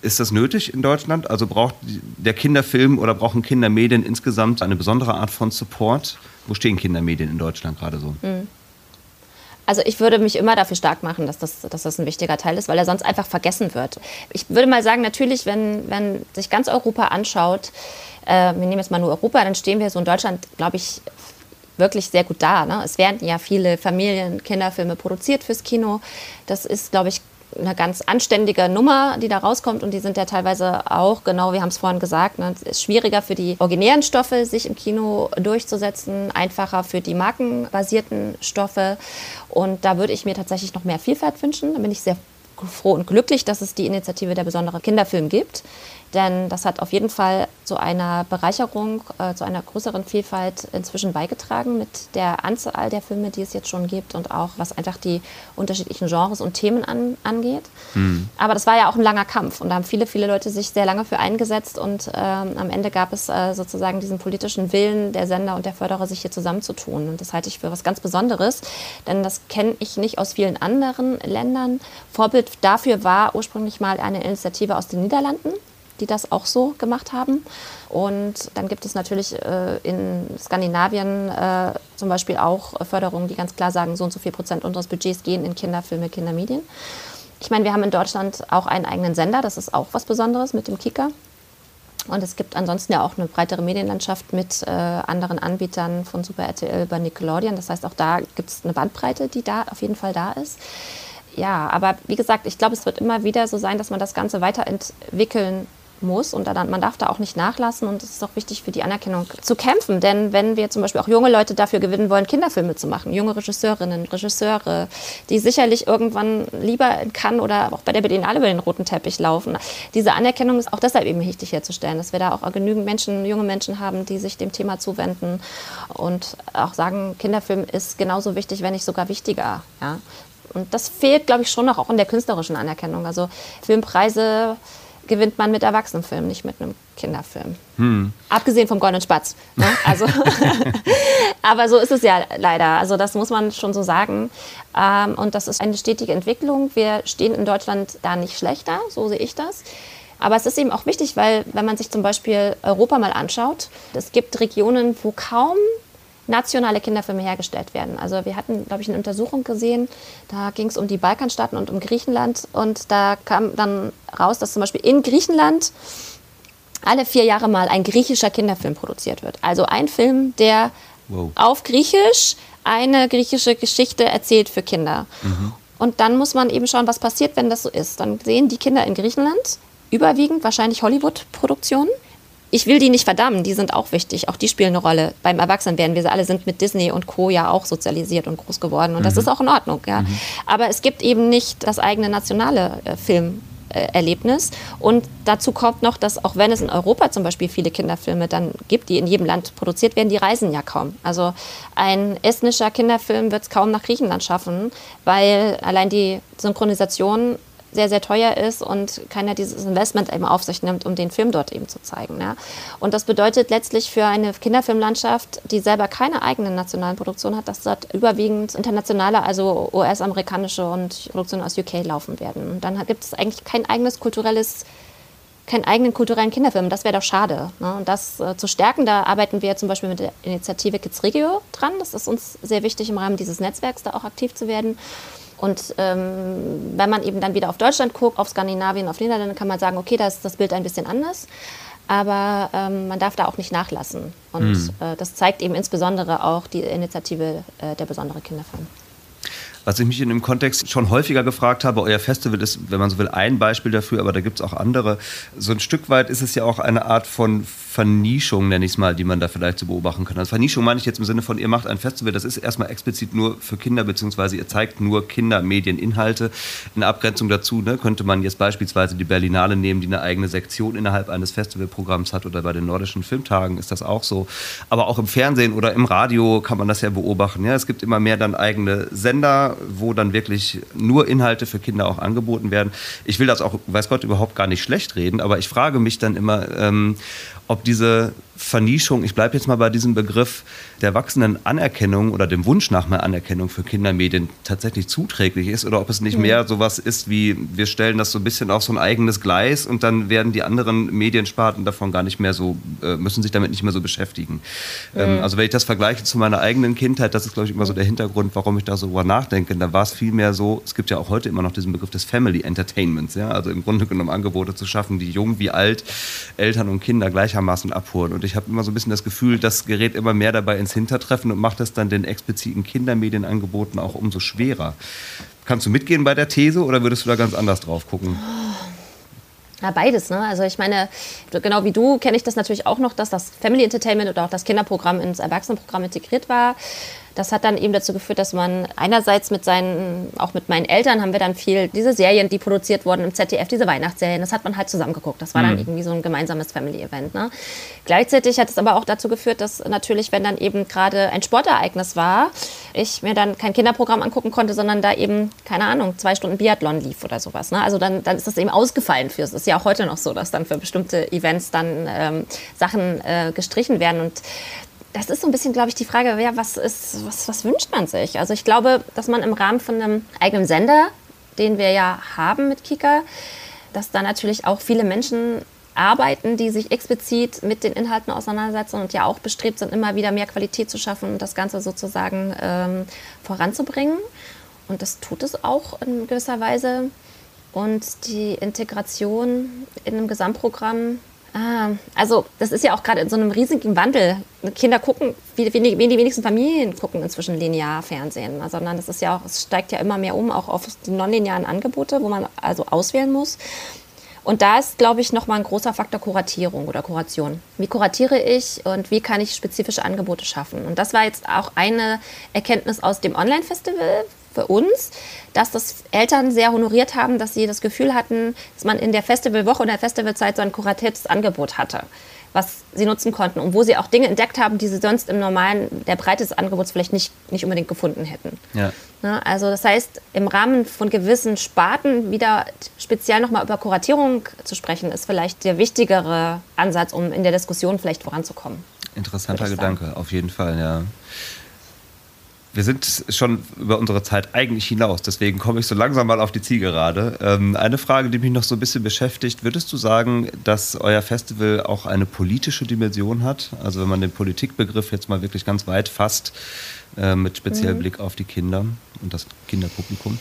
ist das nötig in Deutschland? Also braucht der Kinderfilm oder brauchen Kindermedien insgesamt eine besondere Art von Support? Wo stehen Kindermedien in Deutschland gerade so? Mhm. Also ich würde mich immer dafür stark machen, dass das, dass das ein wichtiger Teil ist, weil er sonst einfach vergessen wird. Ich würde mal sagen, natürlich, wenn, wenn sich ganz Europa anschaut, äh, wir nehmen jetzt mal nur Europa, dann stehen wir so in Deutschland, glaube ich, wirklich sehr gut da. Ne? Es werden ja viele Familien, Kinderfilme produziert fürs Kino. Das ist, glaube ich, eine ganz anständige Nummer, die da rauskommt und die sind ja teilweise auch, genau, wir haben es vorhin gesagt, ne, ist schwieriger für die originären Stoffe, sich im Kino durchzusetzen, einfacher für die markenbasierten Stoffe und da würde ich mir tatsächlich noch mehr Vielfalt wünschen. Da bin ich sehr froh und glücklich, dass es die Initiative der besondere Kinderfilm gibt. Denn das hat auf jeden Fall zu einer Bereicherung, äh, zu einer größeren Vielfalt inzwischen beigetragen mit der Anzahl der Filme, die es jetzt schon gibt und auch was einfach die unterschiedlichen Genres und Themen an, angeht. Mhm. Aber das war ja auch ein langer Kampf und da haben viele, viele Leute sich sehr lange für eingesetzt und ähm, am Ende gab es äh, sozusagen diesen politischen Willen der Sender und der Förderer, sich hier zusammenzutun. Und das halte ich für was ganz Besonderes, denn das kenne ich nicht aus vielen anderen Ländern. Vorbild dafür war ursprünglich mal eine Initiative aus den Niederlanden die das auch so gemacht haben. Und dann gibt es natürlich äh, in Skandinavien äh, zum Beispiel auch Förderungen, die ganz klar sagen, so und so viel Prozent unseres Budgets gehen in Kinderfilme, Kindermedien. Ich meine, wir haben in Deutschland auch einen eigenen Sender, das ist auch was Besonderes mit dem Kika. Und es gibt ansonsten ja auch eine breitere Medienlandschaft mit äh, anderen Anbietern von Super RTL über Nickelodeon. Das heißt, auch da gibt es eine Bandbreite, die da auf jeden Fall da ist. Ja, aber wie gesagt, ich glaube, es wird immer wieder so sein, dass man das Ganze weiterentwickeln muss und dann, man darf da auch nicht nachlassen und es ist auch wichtig für die Anerkennung zu kämpfen, denn wenn wir zum Beispiel auch junge Leute dafür gewinnen wollen, Kinderfilme zu machen, junge Regisseurinnen, Regisseure, die sicherlich irgendwann lieber in Cannes oder auch bei der Berlinale über den roten Teppich laufen, diese Anerkennung ist auch deshalb eben wichtig herzustellen, dass wir da auch genügend Menschen, junge Menschen haben, die sich dem Thema zuwenden und auch sagen, Kinderfilm ist genauso wichtig, wenn nicht sogar wichtiger. Ja? Und das fehlt, glaube ich, schon noch auch in der künstlerischen Anerkennung. Also Filmpreise gewinnt man mit Erwachsenenfilmen, nicht mit einem Kinderfilm. Hm. Abgesehen vom Goldenen Spatz. Ne? Also, aber so ist es ja leider. Also das muss man schon so sagen. Ähm, und das ist eine stetige Entwicklung. Wir stehen in Deutschland da nicht schlechter, so sehe ich das. Aber es ist eben auch wichtig, weil wenn man sich zum Beispiel Europa mal anschaut, es gibt Regionen, wo kaum nationale Kinderfilme hergestellt werden. Also wir hatten, glaube ich, eine Untersuchung gesehen, da ging es um die Balkanstaaten und um Griechenland und da kam dann raus, dass zum Beispiel in Griechenland alle vier Jahre mal ein griechischer Kinderfilm produziert wird. Also ein Film, der wow. auf Griechisch eine griechische Geschichte erzählt für Kinder. Mhm. Und dann muss man eben schauen, was passiert, wenn das so ist. Dann sehen die Kinder in Griechenland überwiegend wahrscheinlich Hollywood-Produktionen ich will die nicht verdammen, die sind auch wichtig, auch die spielen eine Rolle. Beim Erwachsenwerden, wir alle sind mit Disney und Co. ja auch sozialisiert und groß geworden und mhm. das ist auch in Ordnung. Ja. Mhm. Aber es gibt eben nicht das eigene nationale äh, Film. Erlebnis. Und dazu kommt noch, dass auch wenn es in Europa zum Beispiel viele Kinderfilme dann gibt, die in jedem Land produziert werden, die reisen ja kaum. Also ein estnischer Kinderfilm wird es kaum nach Griechenland schaffen, weil allein die Synchronisation sehr, sehr teuer ist und keiner dieses Investment eben auf sich nimmt, um den Film dort eben zu zeigen. Ja. Und das bedeutet letztlich für eine Kinderfilmlandschaft, die selber keine eigene nationalen Produktion hat, dass dort überwiegend internationale, also US-amerikanische und Produktionen aus UK laufen werden. Und dann gibt es eigentlich kein eigenes kulturelles keinen eigenen kulturellen Kinderfilm. Das wäre doch schade. Ne? Und das äh, zu stärken, da arbeiten wir zum Beispiel mit der Initiative Kids Regio dran. Das ist uns sehr wichtig, im Rahmen dieses Netzwerks da auch aktiv zu werden. Und ähm, wenn man eben dann wieder auf Deutschland guckt, auf Skandinavien, auf Niederlande, kann man sagen, okay, da ist das Bild ein bisschen anders. Aber ähm, man darf da auch nicht nachlassen. Und mhm. äh, das zeigt eben insbesondere auch die Initiative äh, der besondere Kinderfilm. Was ich mich in dem Kontext schon häufiger gefragt habe, euer Festival ist, wenn man so will, ein Beispiel dafür, aber da gibt es auch andere. So ein Stück weit ist es ja auch eine Art von Vernischung, nenne ich es mal, die man da vielleicht so beobachten kann. Also Vernischung meine ich jetzt im Sinne von, ihr macht ein Festival, das ist erstmal explizit nur für Kinder, beziehungsweise ihr zeigt nur Kindermedieninhalte. In Abgrenzung dazu ne, könnte man jetzt beispielsweise die Berlinale nehmen, die eine eigene Sektion innerhalb eines Festivalprogramms hat oder bei den nordischen Filmtagen ist das auch so. Aber auch im Fernsehen oder im Radio kann man das ja beobachten. Ja, es gibt immer mehr dann eigene Sender, wo dann wirklich nur Inhalte für Kinder auch angeboten werden. Ich will das auch, weiß Gott, überhaupt gar nicht schlecht reden, aber ich frage mich dann immer, ähm, ob diese Vernischung, ich bleibe jetzt mal bei diesem Begriff der wachsenden Anerkennung oder dem Wunsch nach mehr Anerkennung für Kindermedien tatsächlich zuträglich ist oder ob es nicht mhm. mehr sowas ist wie, wir stellen das so ein bisschen auf so ein eigenes Gleis und dann werden die anderen Mediensparten davon gar nicht mehr so, äh, müssen sich damit nicht mehr so beschäftigen. Ähm, mhm. also wenn ich das vergleiche zu meiner eigenen Kindheit, das ist glaube ich immer so der Hintergrund, warum ich da so drüber nachdenke. Da war es vielmehr so, es gibt ja auch heute immer noch diesen Begriff des Family Entertainments, ja, also im Grunde genommen Angebote zu schaffen, die jung wie alt, Eltern und Kinder gleichermaßen abholen. Und ich habe immer so ein bisschen das Gefühl, das gerät immer mehr dabei ins Hintertreffen und macht es dann den expliziten Kindermedienangeboten auch umso schwerer. Kannst du mitgehen bei der These oder würdest du da ganz anders drauf gucken? Ja, beides. Ne? Also ich meine, genau wie du kenne ich das natürlich auch noch, dass das Family Entertainment oder auch das Kinderprogramm ins Erwachsenenprogramm integriert war. Das hat dann eben dazu geführt, dass man einerseits mit seinen, auch mit meinen Eltern haben wir dann viel diese Serien, die produziert wurden im ZDF, diese Weihnachtsserien, das hat man halt zusammengeguckt. Das war dann mhm. irgendwie so ein gemeinsames Family-Event. Ne? Gleichzeitig hat es aber auch dazu geführt, dass natürlich, wenn dann eben gerade ein Sportereignis war, ich mir dann kein Kinderprogramm angucken konnte, sondern da eben, keine Ahnung, zwei Stunden Biathlon lief oder sowas. Ne? Also dann, dann ist das eben ausgefallen für. Es ist ja auch heute noch so, dass dann für bestimmte Events dann ähm, Sachen äh, gestrichen werden. Und das ist so ein bisschen, glaube ich, die Frage, ja, was, ist, was, was wünscht man sich? Also ich glaube, dass man im Rahmen von einem eigenen Sender, den wir ja haben mit Kika, dass da natürlich auch viele Menschen arbeiten, die sich explizit mit den Inhalten auseinandersetzen und ja auch bestrebt sind, immer wieder mehr Qualität zu schaffen und das Ganze sozusagen ähm, voranzubringen. Und das tut es auch in gewisser Weise. Und die Integration in einem Gesamtprogramm Ah, also das ist ja auch gerade in so einem riesigen Wandel. Kinder gucken, wie, wie, die wenigsten Familien gucken inzwischen linear Fernsehen, sondern das ist ja auch, es steigt ja immer mehr um, auch auf die nonlinearen Angebote, wo man also auswählen muss. Und da ist, glaube ich, nochmal ein großer Faktor Kuratierung oder Kuration. Wie kuratiere ich und wie kann ich spezifische Angebote schaffen? Und das war jetzt auch eine Erkenntnis aus dem Online-Festival, für uns, dass das Eltern sehr honoriert haben, dass sie das Gefühl hatten, dass man in der Festivalwoche und der Festivalzeit so ein kuratiertes Angebot hatte, was sie nutzen konnten und wo sie auch Dinge entdeckt haben, die sie sonst im normalen, der Breite des Angebots vielleicht nicht, nicht unbedingt gefunden hätten. Ja. Ne, also das heißt, im Rahmen von gewissen Sparten wieder speziell nochmal über Kuratierung zu sprechen, ist vielleicht der wichtigere Ansatz, um in der Diskussion vielleicht voranzukommen. Interessanter Gedanke, auf jeden Fall, ja wir sind schon über unsere Zeit eigentlich hinaus, deswegen komme ich so langsam mal auf die Zielgerade. Ähm, eine Frage, die mich noch so ein bisschen beschäftigt, würdest du sagen, dass euer Festival auch eine politische Dimension hat? Also wenn man den Politikbegriff jetzt mal wirklich ganz weit fasst, äh, mit speziellem mhm. Blick auf die Kinder und das Kinderpublikum?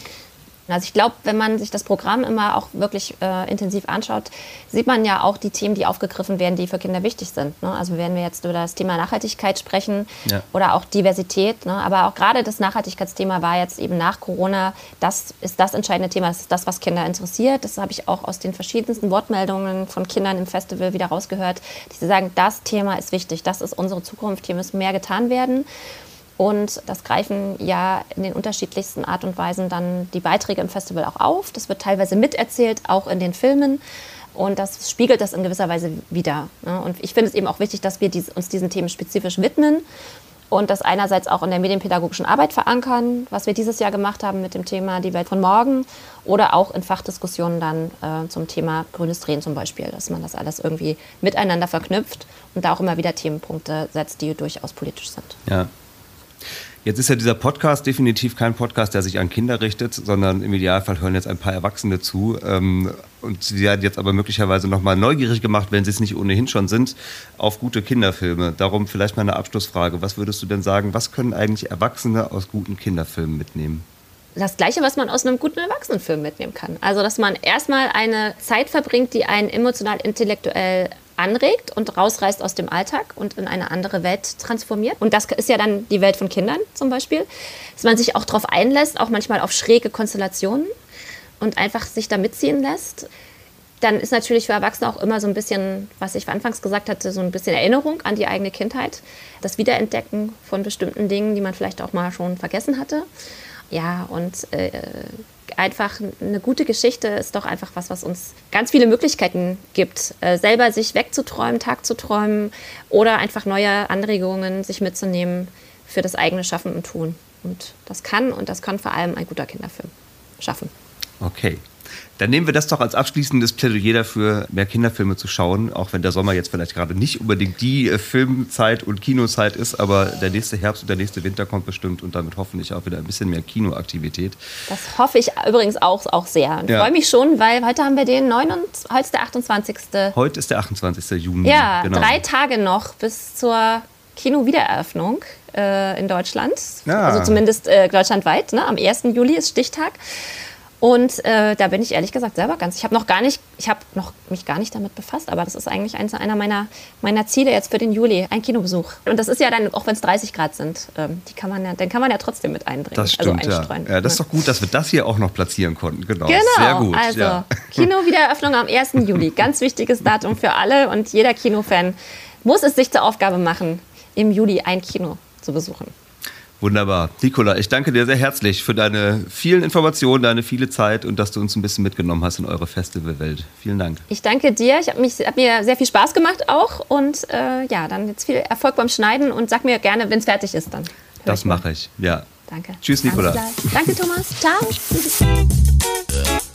Also ich glaube, wenn man sich das Programm immer auch wirklich äh, intensiv anschaut, sieht man ja auch die Themen, die aufgegriffen werden, die für Kinder wichtig sind. Ne? Also wenn wir jetzt über das Thema Nachhaltigkeit sprechen ja. oder auch Diversität, ne? aber auch gerade das Nachhaltigkeitsthema war jetzt eben nach Corona, das ist das entscheidende Thema, das ist das, was Kinder interessiert. Das habe ich auch aus den verschiedensten Wortmeldungen von Kindern im Festival wieder rausgehört, die sagen, das Thema ist wichtig, das ist unsere Zukunft, hier muss mehr getan werden. Und das greifen ja in den unterschiedlichsten Art und Weisen dann die Beiträge im Festival auch auf. Das wird teilweise miterzählt, auch in den Filmen. Und das spiegelt das in gewisser Weise wieder. Ne? Und ich finde es eben auch wichtig, dass wir uns diesen Themen spezifisch widmen und das einerseits auch in der medienpädagogischen Arbeit verankern, was wir dieses Jahr gemacht haben mit dem Thema Die Welt von morgen oder auch in Fachdiskussionen dann äh, zum Thema grünes Drehen zum Beispiel, dass man das alles irgendwie miteinander verknüpft und da auch immer wieder Themenpunkte setzt, die durchaus politisch sind. Ja, Jetzt ist ja dieser Podcast definitiv kein Podcast, der sich an Kinder richtet, sondern im Idealfall hören jetzt ein paar Erwachsene zu. Ähm, und sie hat jetzt aber möglicherweise nochmal neugierig gemacht, wenn sie es nicht ohnehin schon sind, auf gute Kinderfilme. Darum vielleicht mal eine Abschlussfrage. Was würdest du denn sagen, was können eigentlich Erwachsene aus guten Kinderfilmen mitnehmen? das Gleiche, was man aus einem guten Erwachsenenfilm mitnehmen kann. Also, dass man erstmal eine Zeit verbringt, die einen emotional, intellektuell anregt und rausreißt aus dem Alltag und in eine andere Welt transformiert. Und das ist ja dann die Welt von Kindern zum Beispiel. Dass man sich auch darauf einlässt, auch manchmal auf schräge Konstellationen und einfach sich da mitziehen lässt. Dann ist natürlich für Erwachsene auch immer so ein bisschen, was ich anfangs gesagt hatte, so ein bisschen Erinnerung an die eigene Kindheit. Das Wiederentdecken von bestimmten Dingen, die man vielleicht auch mal schon vergessen hatte. Ja, und äh, einfach eine gute Geschichte ist doch einfach was, was uns ganz viele Möglichkeiten gibt, äh, selber sich wegzuträumen, Tag zu träumen oder einfach neue Anregungen sich mitzunehmen für das eigene Schaffen und Tun. Und das kann und das kann vor allem ein guter Kinderfilm schaffen. Okay. Dann nehmen wir das doch als abschließendes Plädoyer dafür, mehr Kinderfilme zu schauen, auch wenn der Sommer jetzt vielleicht gerade nicht unbedingt die äh, Filmzeit und Kinozeit ist, aber der nächste Herbst und der nächste Winter kommt bestimmt und damit hoffentlich auch wieder ein bisschen mehr Kinoaktivität. Das hoffe ich übrigens auch, auch sehr. Ich ja. freue mich schon, weil heute haben wir den 9. heute ist der 28. Heute ist der 28. Juni. Ja, genau. drei Tage noch bis zur Kino-Wiedereröffnung äh, in Deutschland. Ja. Also zumindest äh, deutschlandweit. Ne? Am 1. Juli ist Stichtag. Und äh, da bin ich ehrlich gesagt selber ganz. Ich habe noch gar nicht, ich habe noch mich gar nicht damit befasst, aber das ist eigentlich eins, einer meiner, meiner Ziele jetzt für den Juli, ein Kinobesuch. Und das ist ja dann, auch wenn es 30 Grad sind, ähm, die kann man ja, den kann man ja trotzdem mit einbringen. Das also stimmt, ja. ja. Das ist doch gut, dass wir das hier auch noch platzieren konnten. Genau. Genau. Sehr gut. Also ja. Kinowiedereröffnung am 1. Juli, ganz wichtiges Datum für alle und jeder Kinofan muss es sich zur Aufgabe machen, im Juli ein Kino zu besuchen. Wunderbar. Nicola, ich danke dir sehr herzlich für deine vielen Informationen, deine viele Zeit und dass du uns ein bisschen mitgenommen hast in eure Festivalwelt. Vielen Dank. Ich danke dir. Ich habe hab mir sehr viel Spaß gemacht auch. Und äh, ja, dann jetzt viel Erfolg beim Schneiden und sag mir gerne, wenn es fertig ist, dann. Das mache ich, ja. Danke. Tschüss, Nicola. Danke, Thomas. Ciao.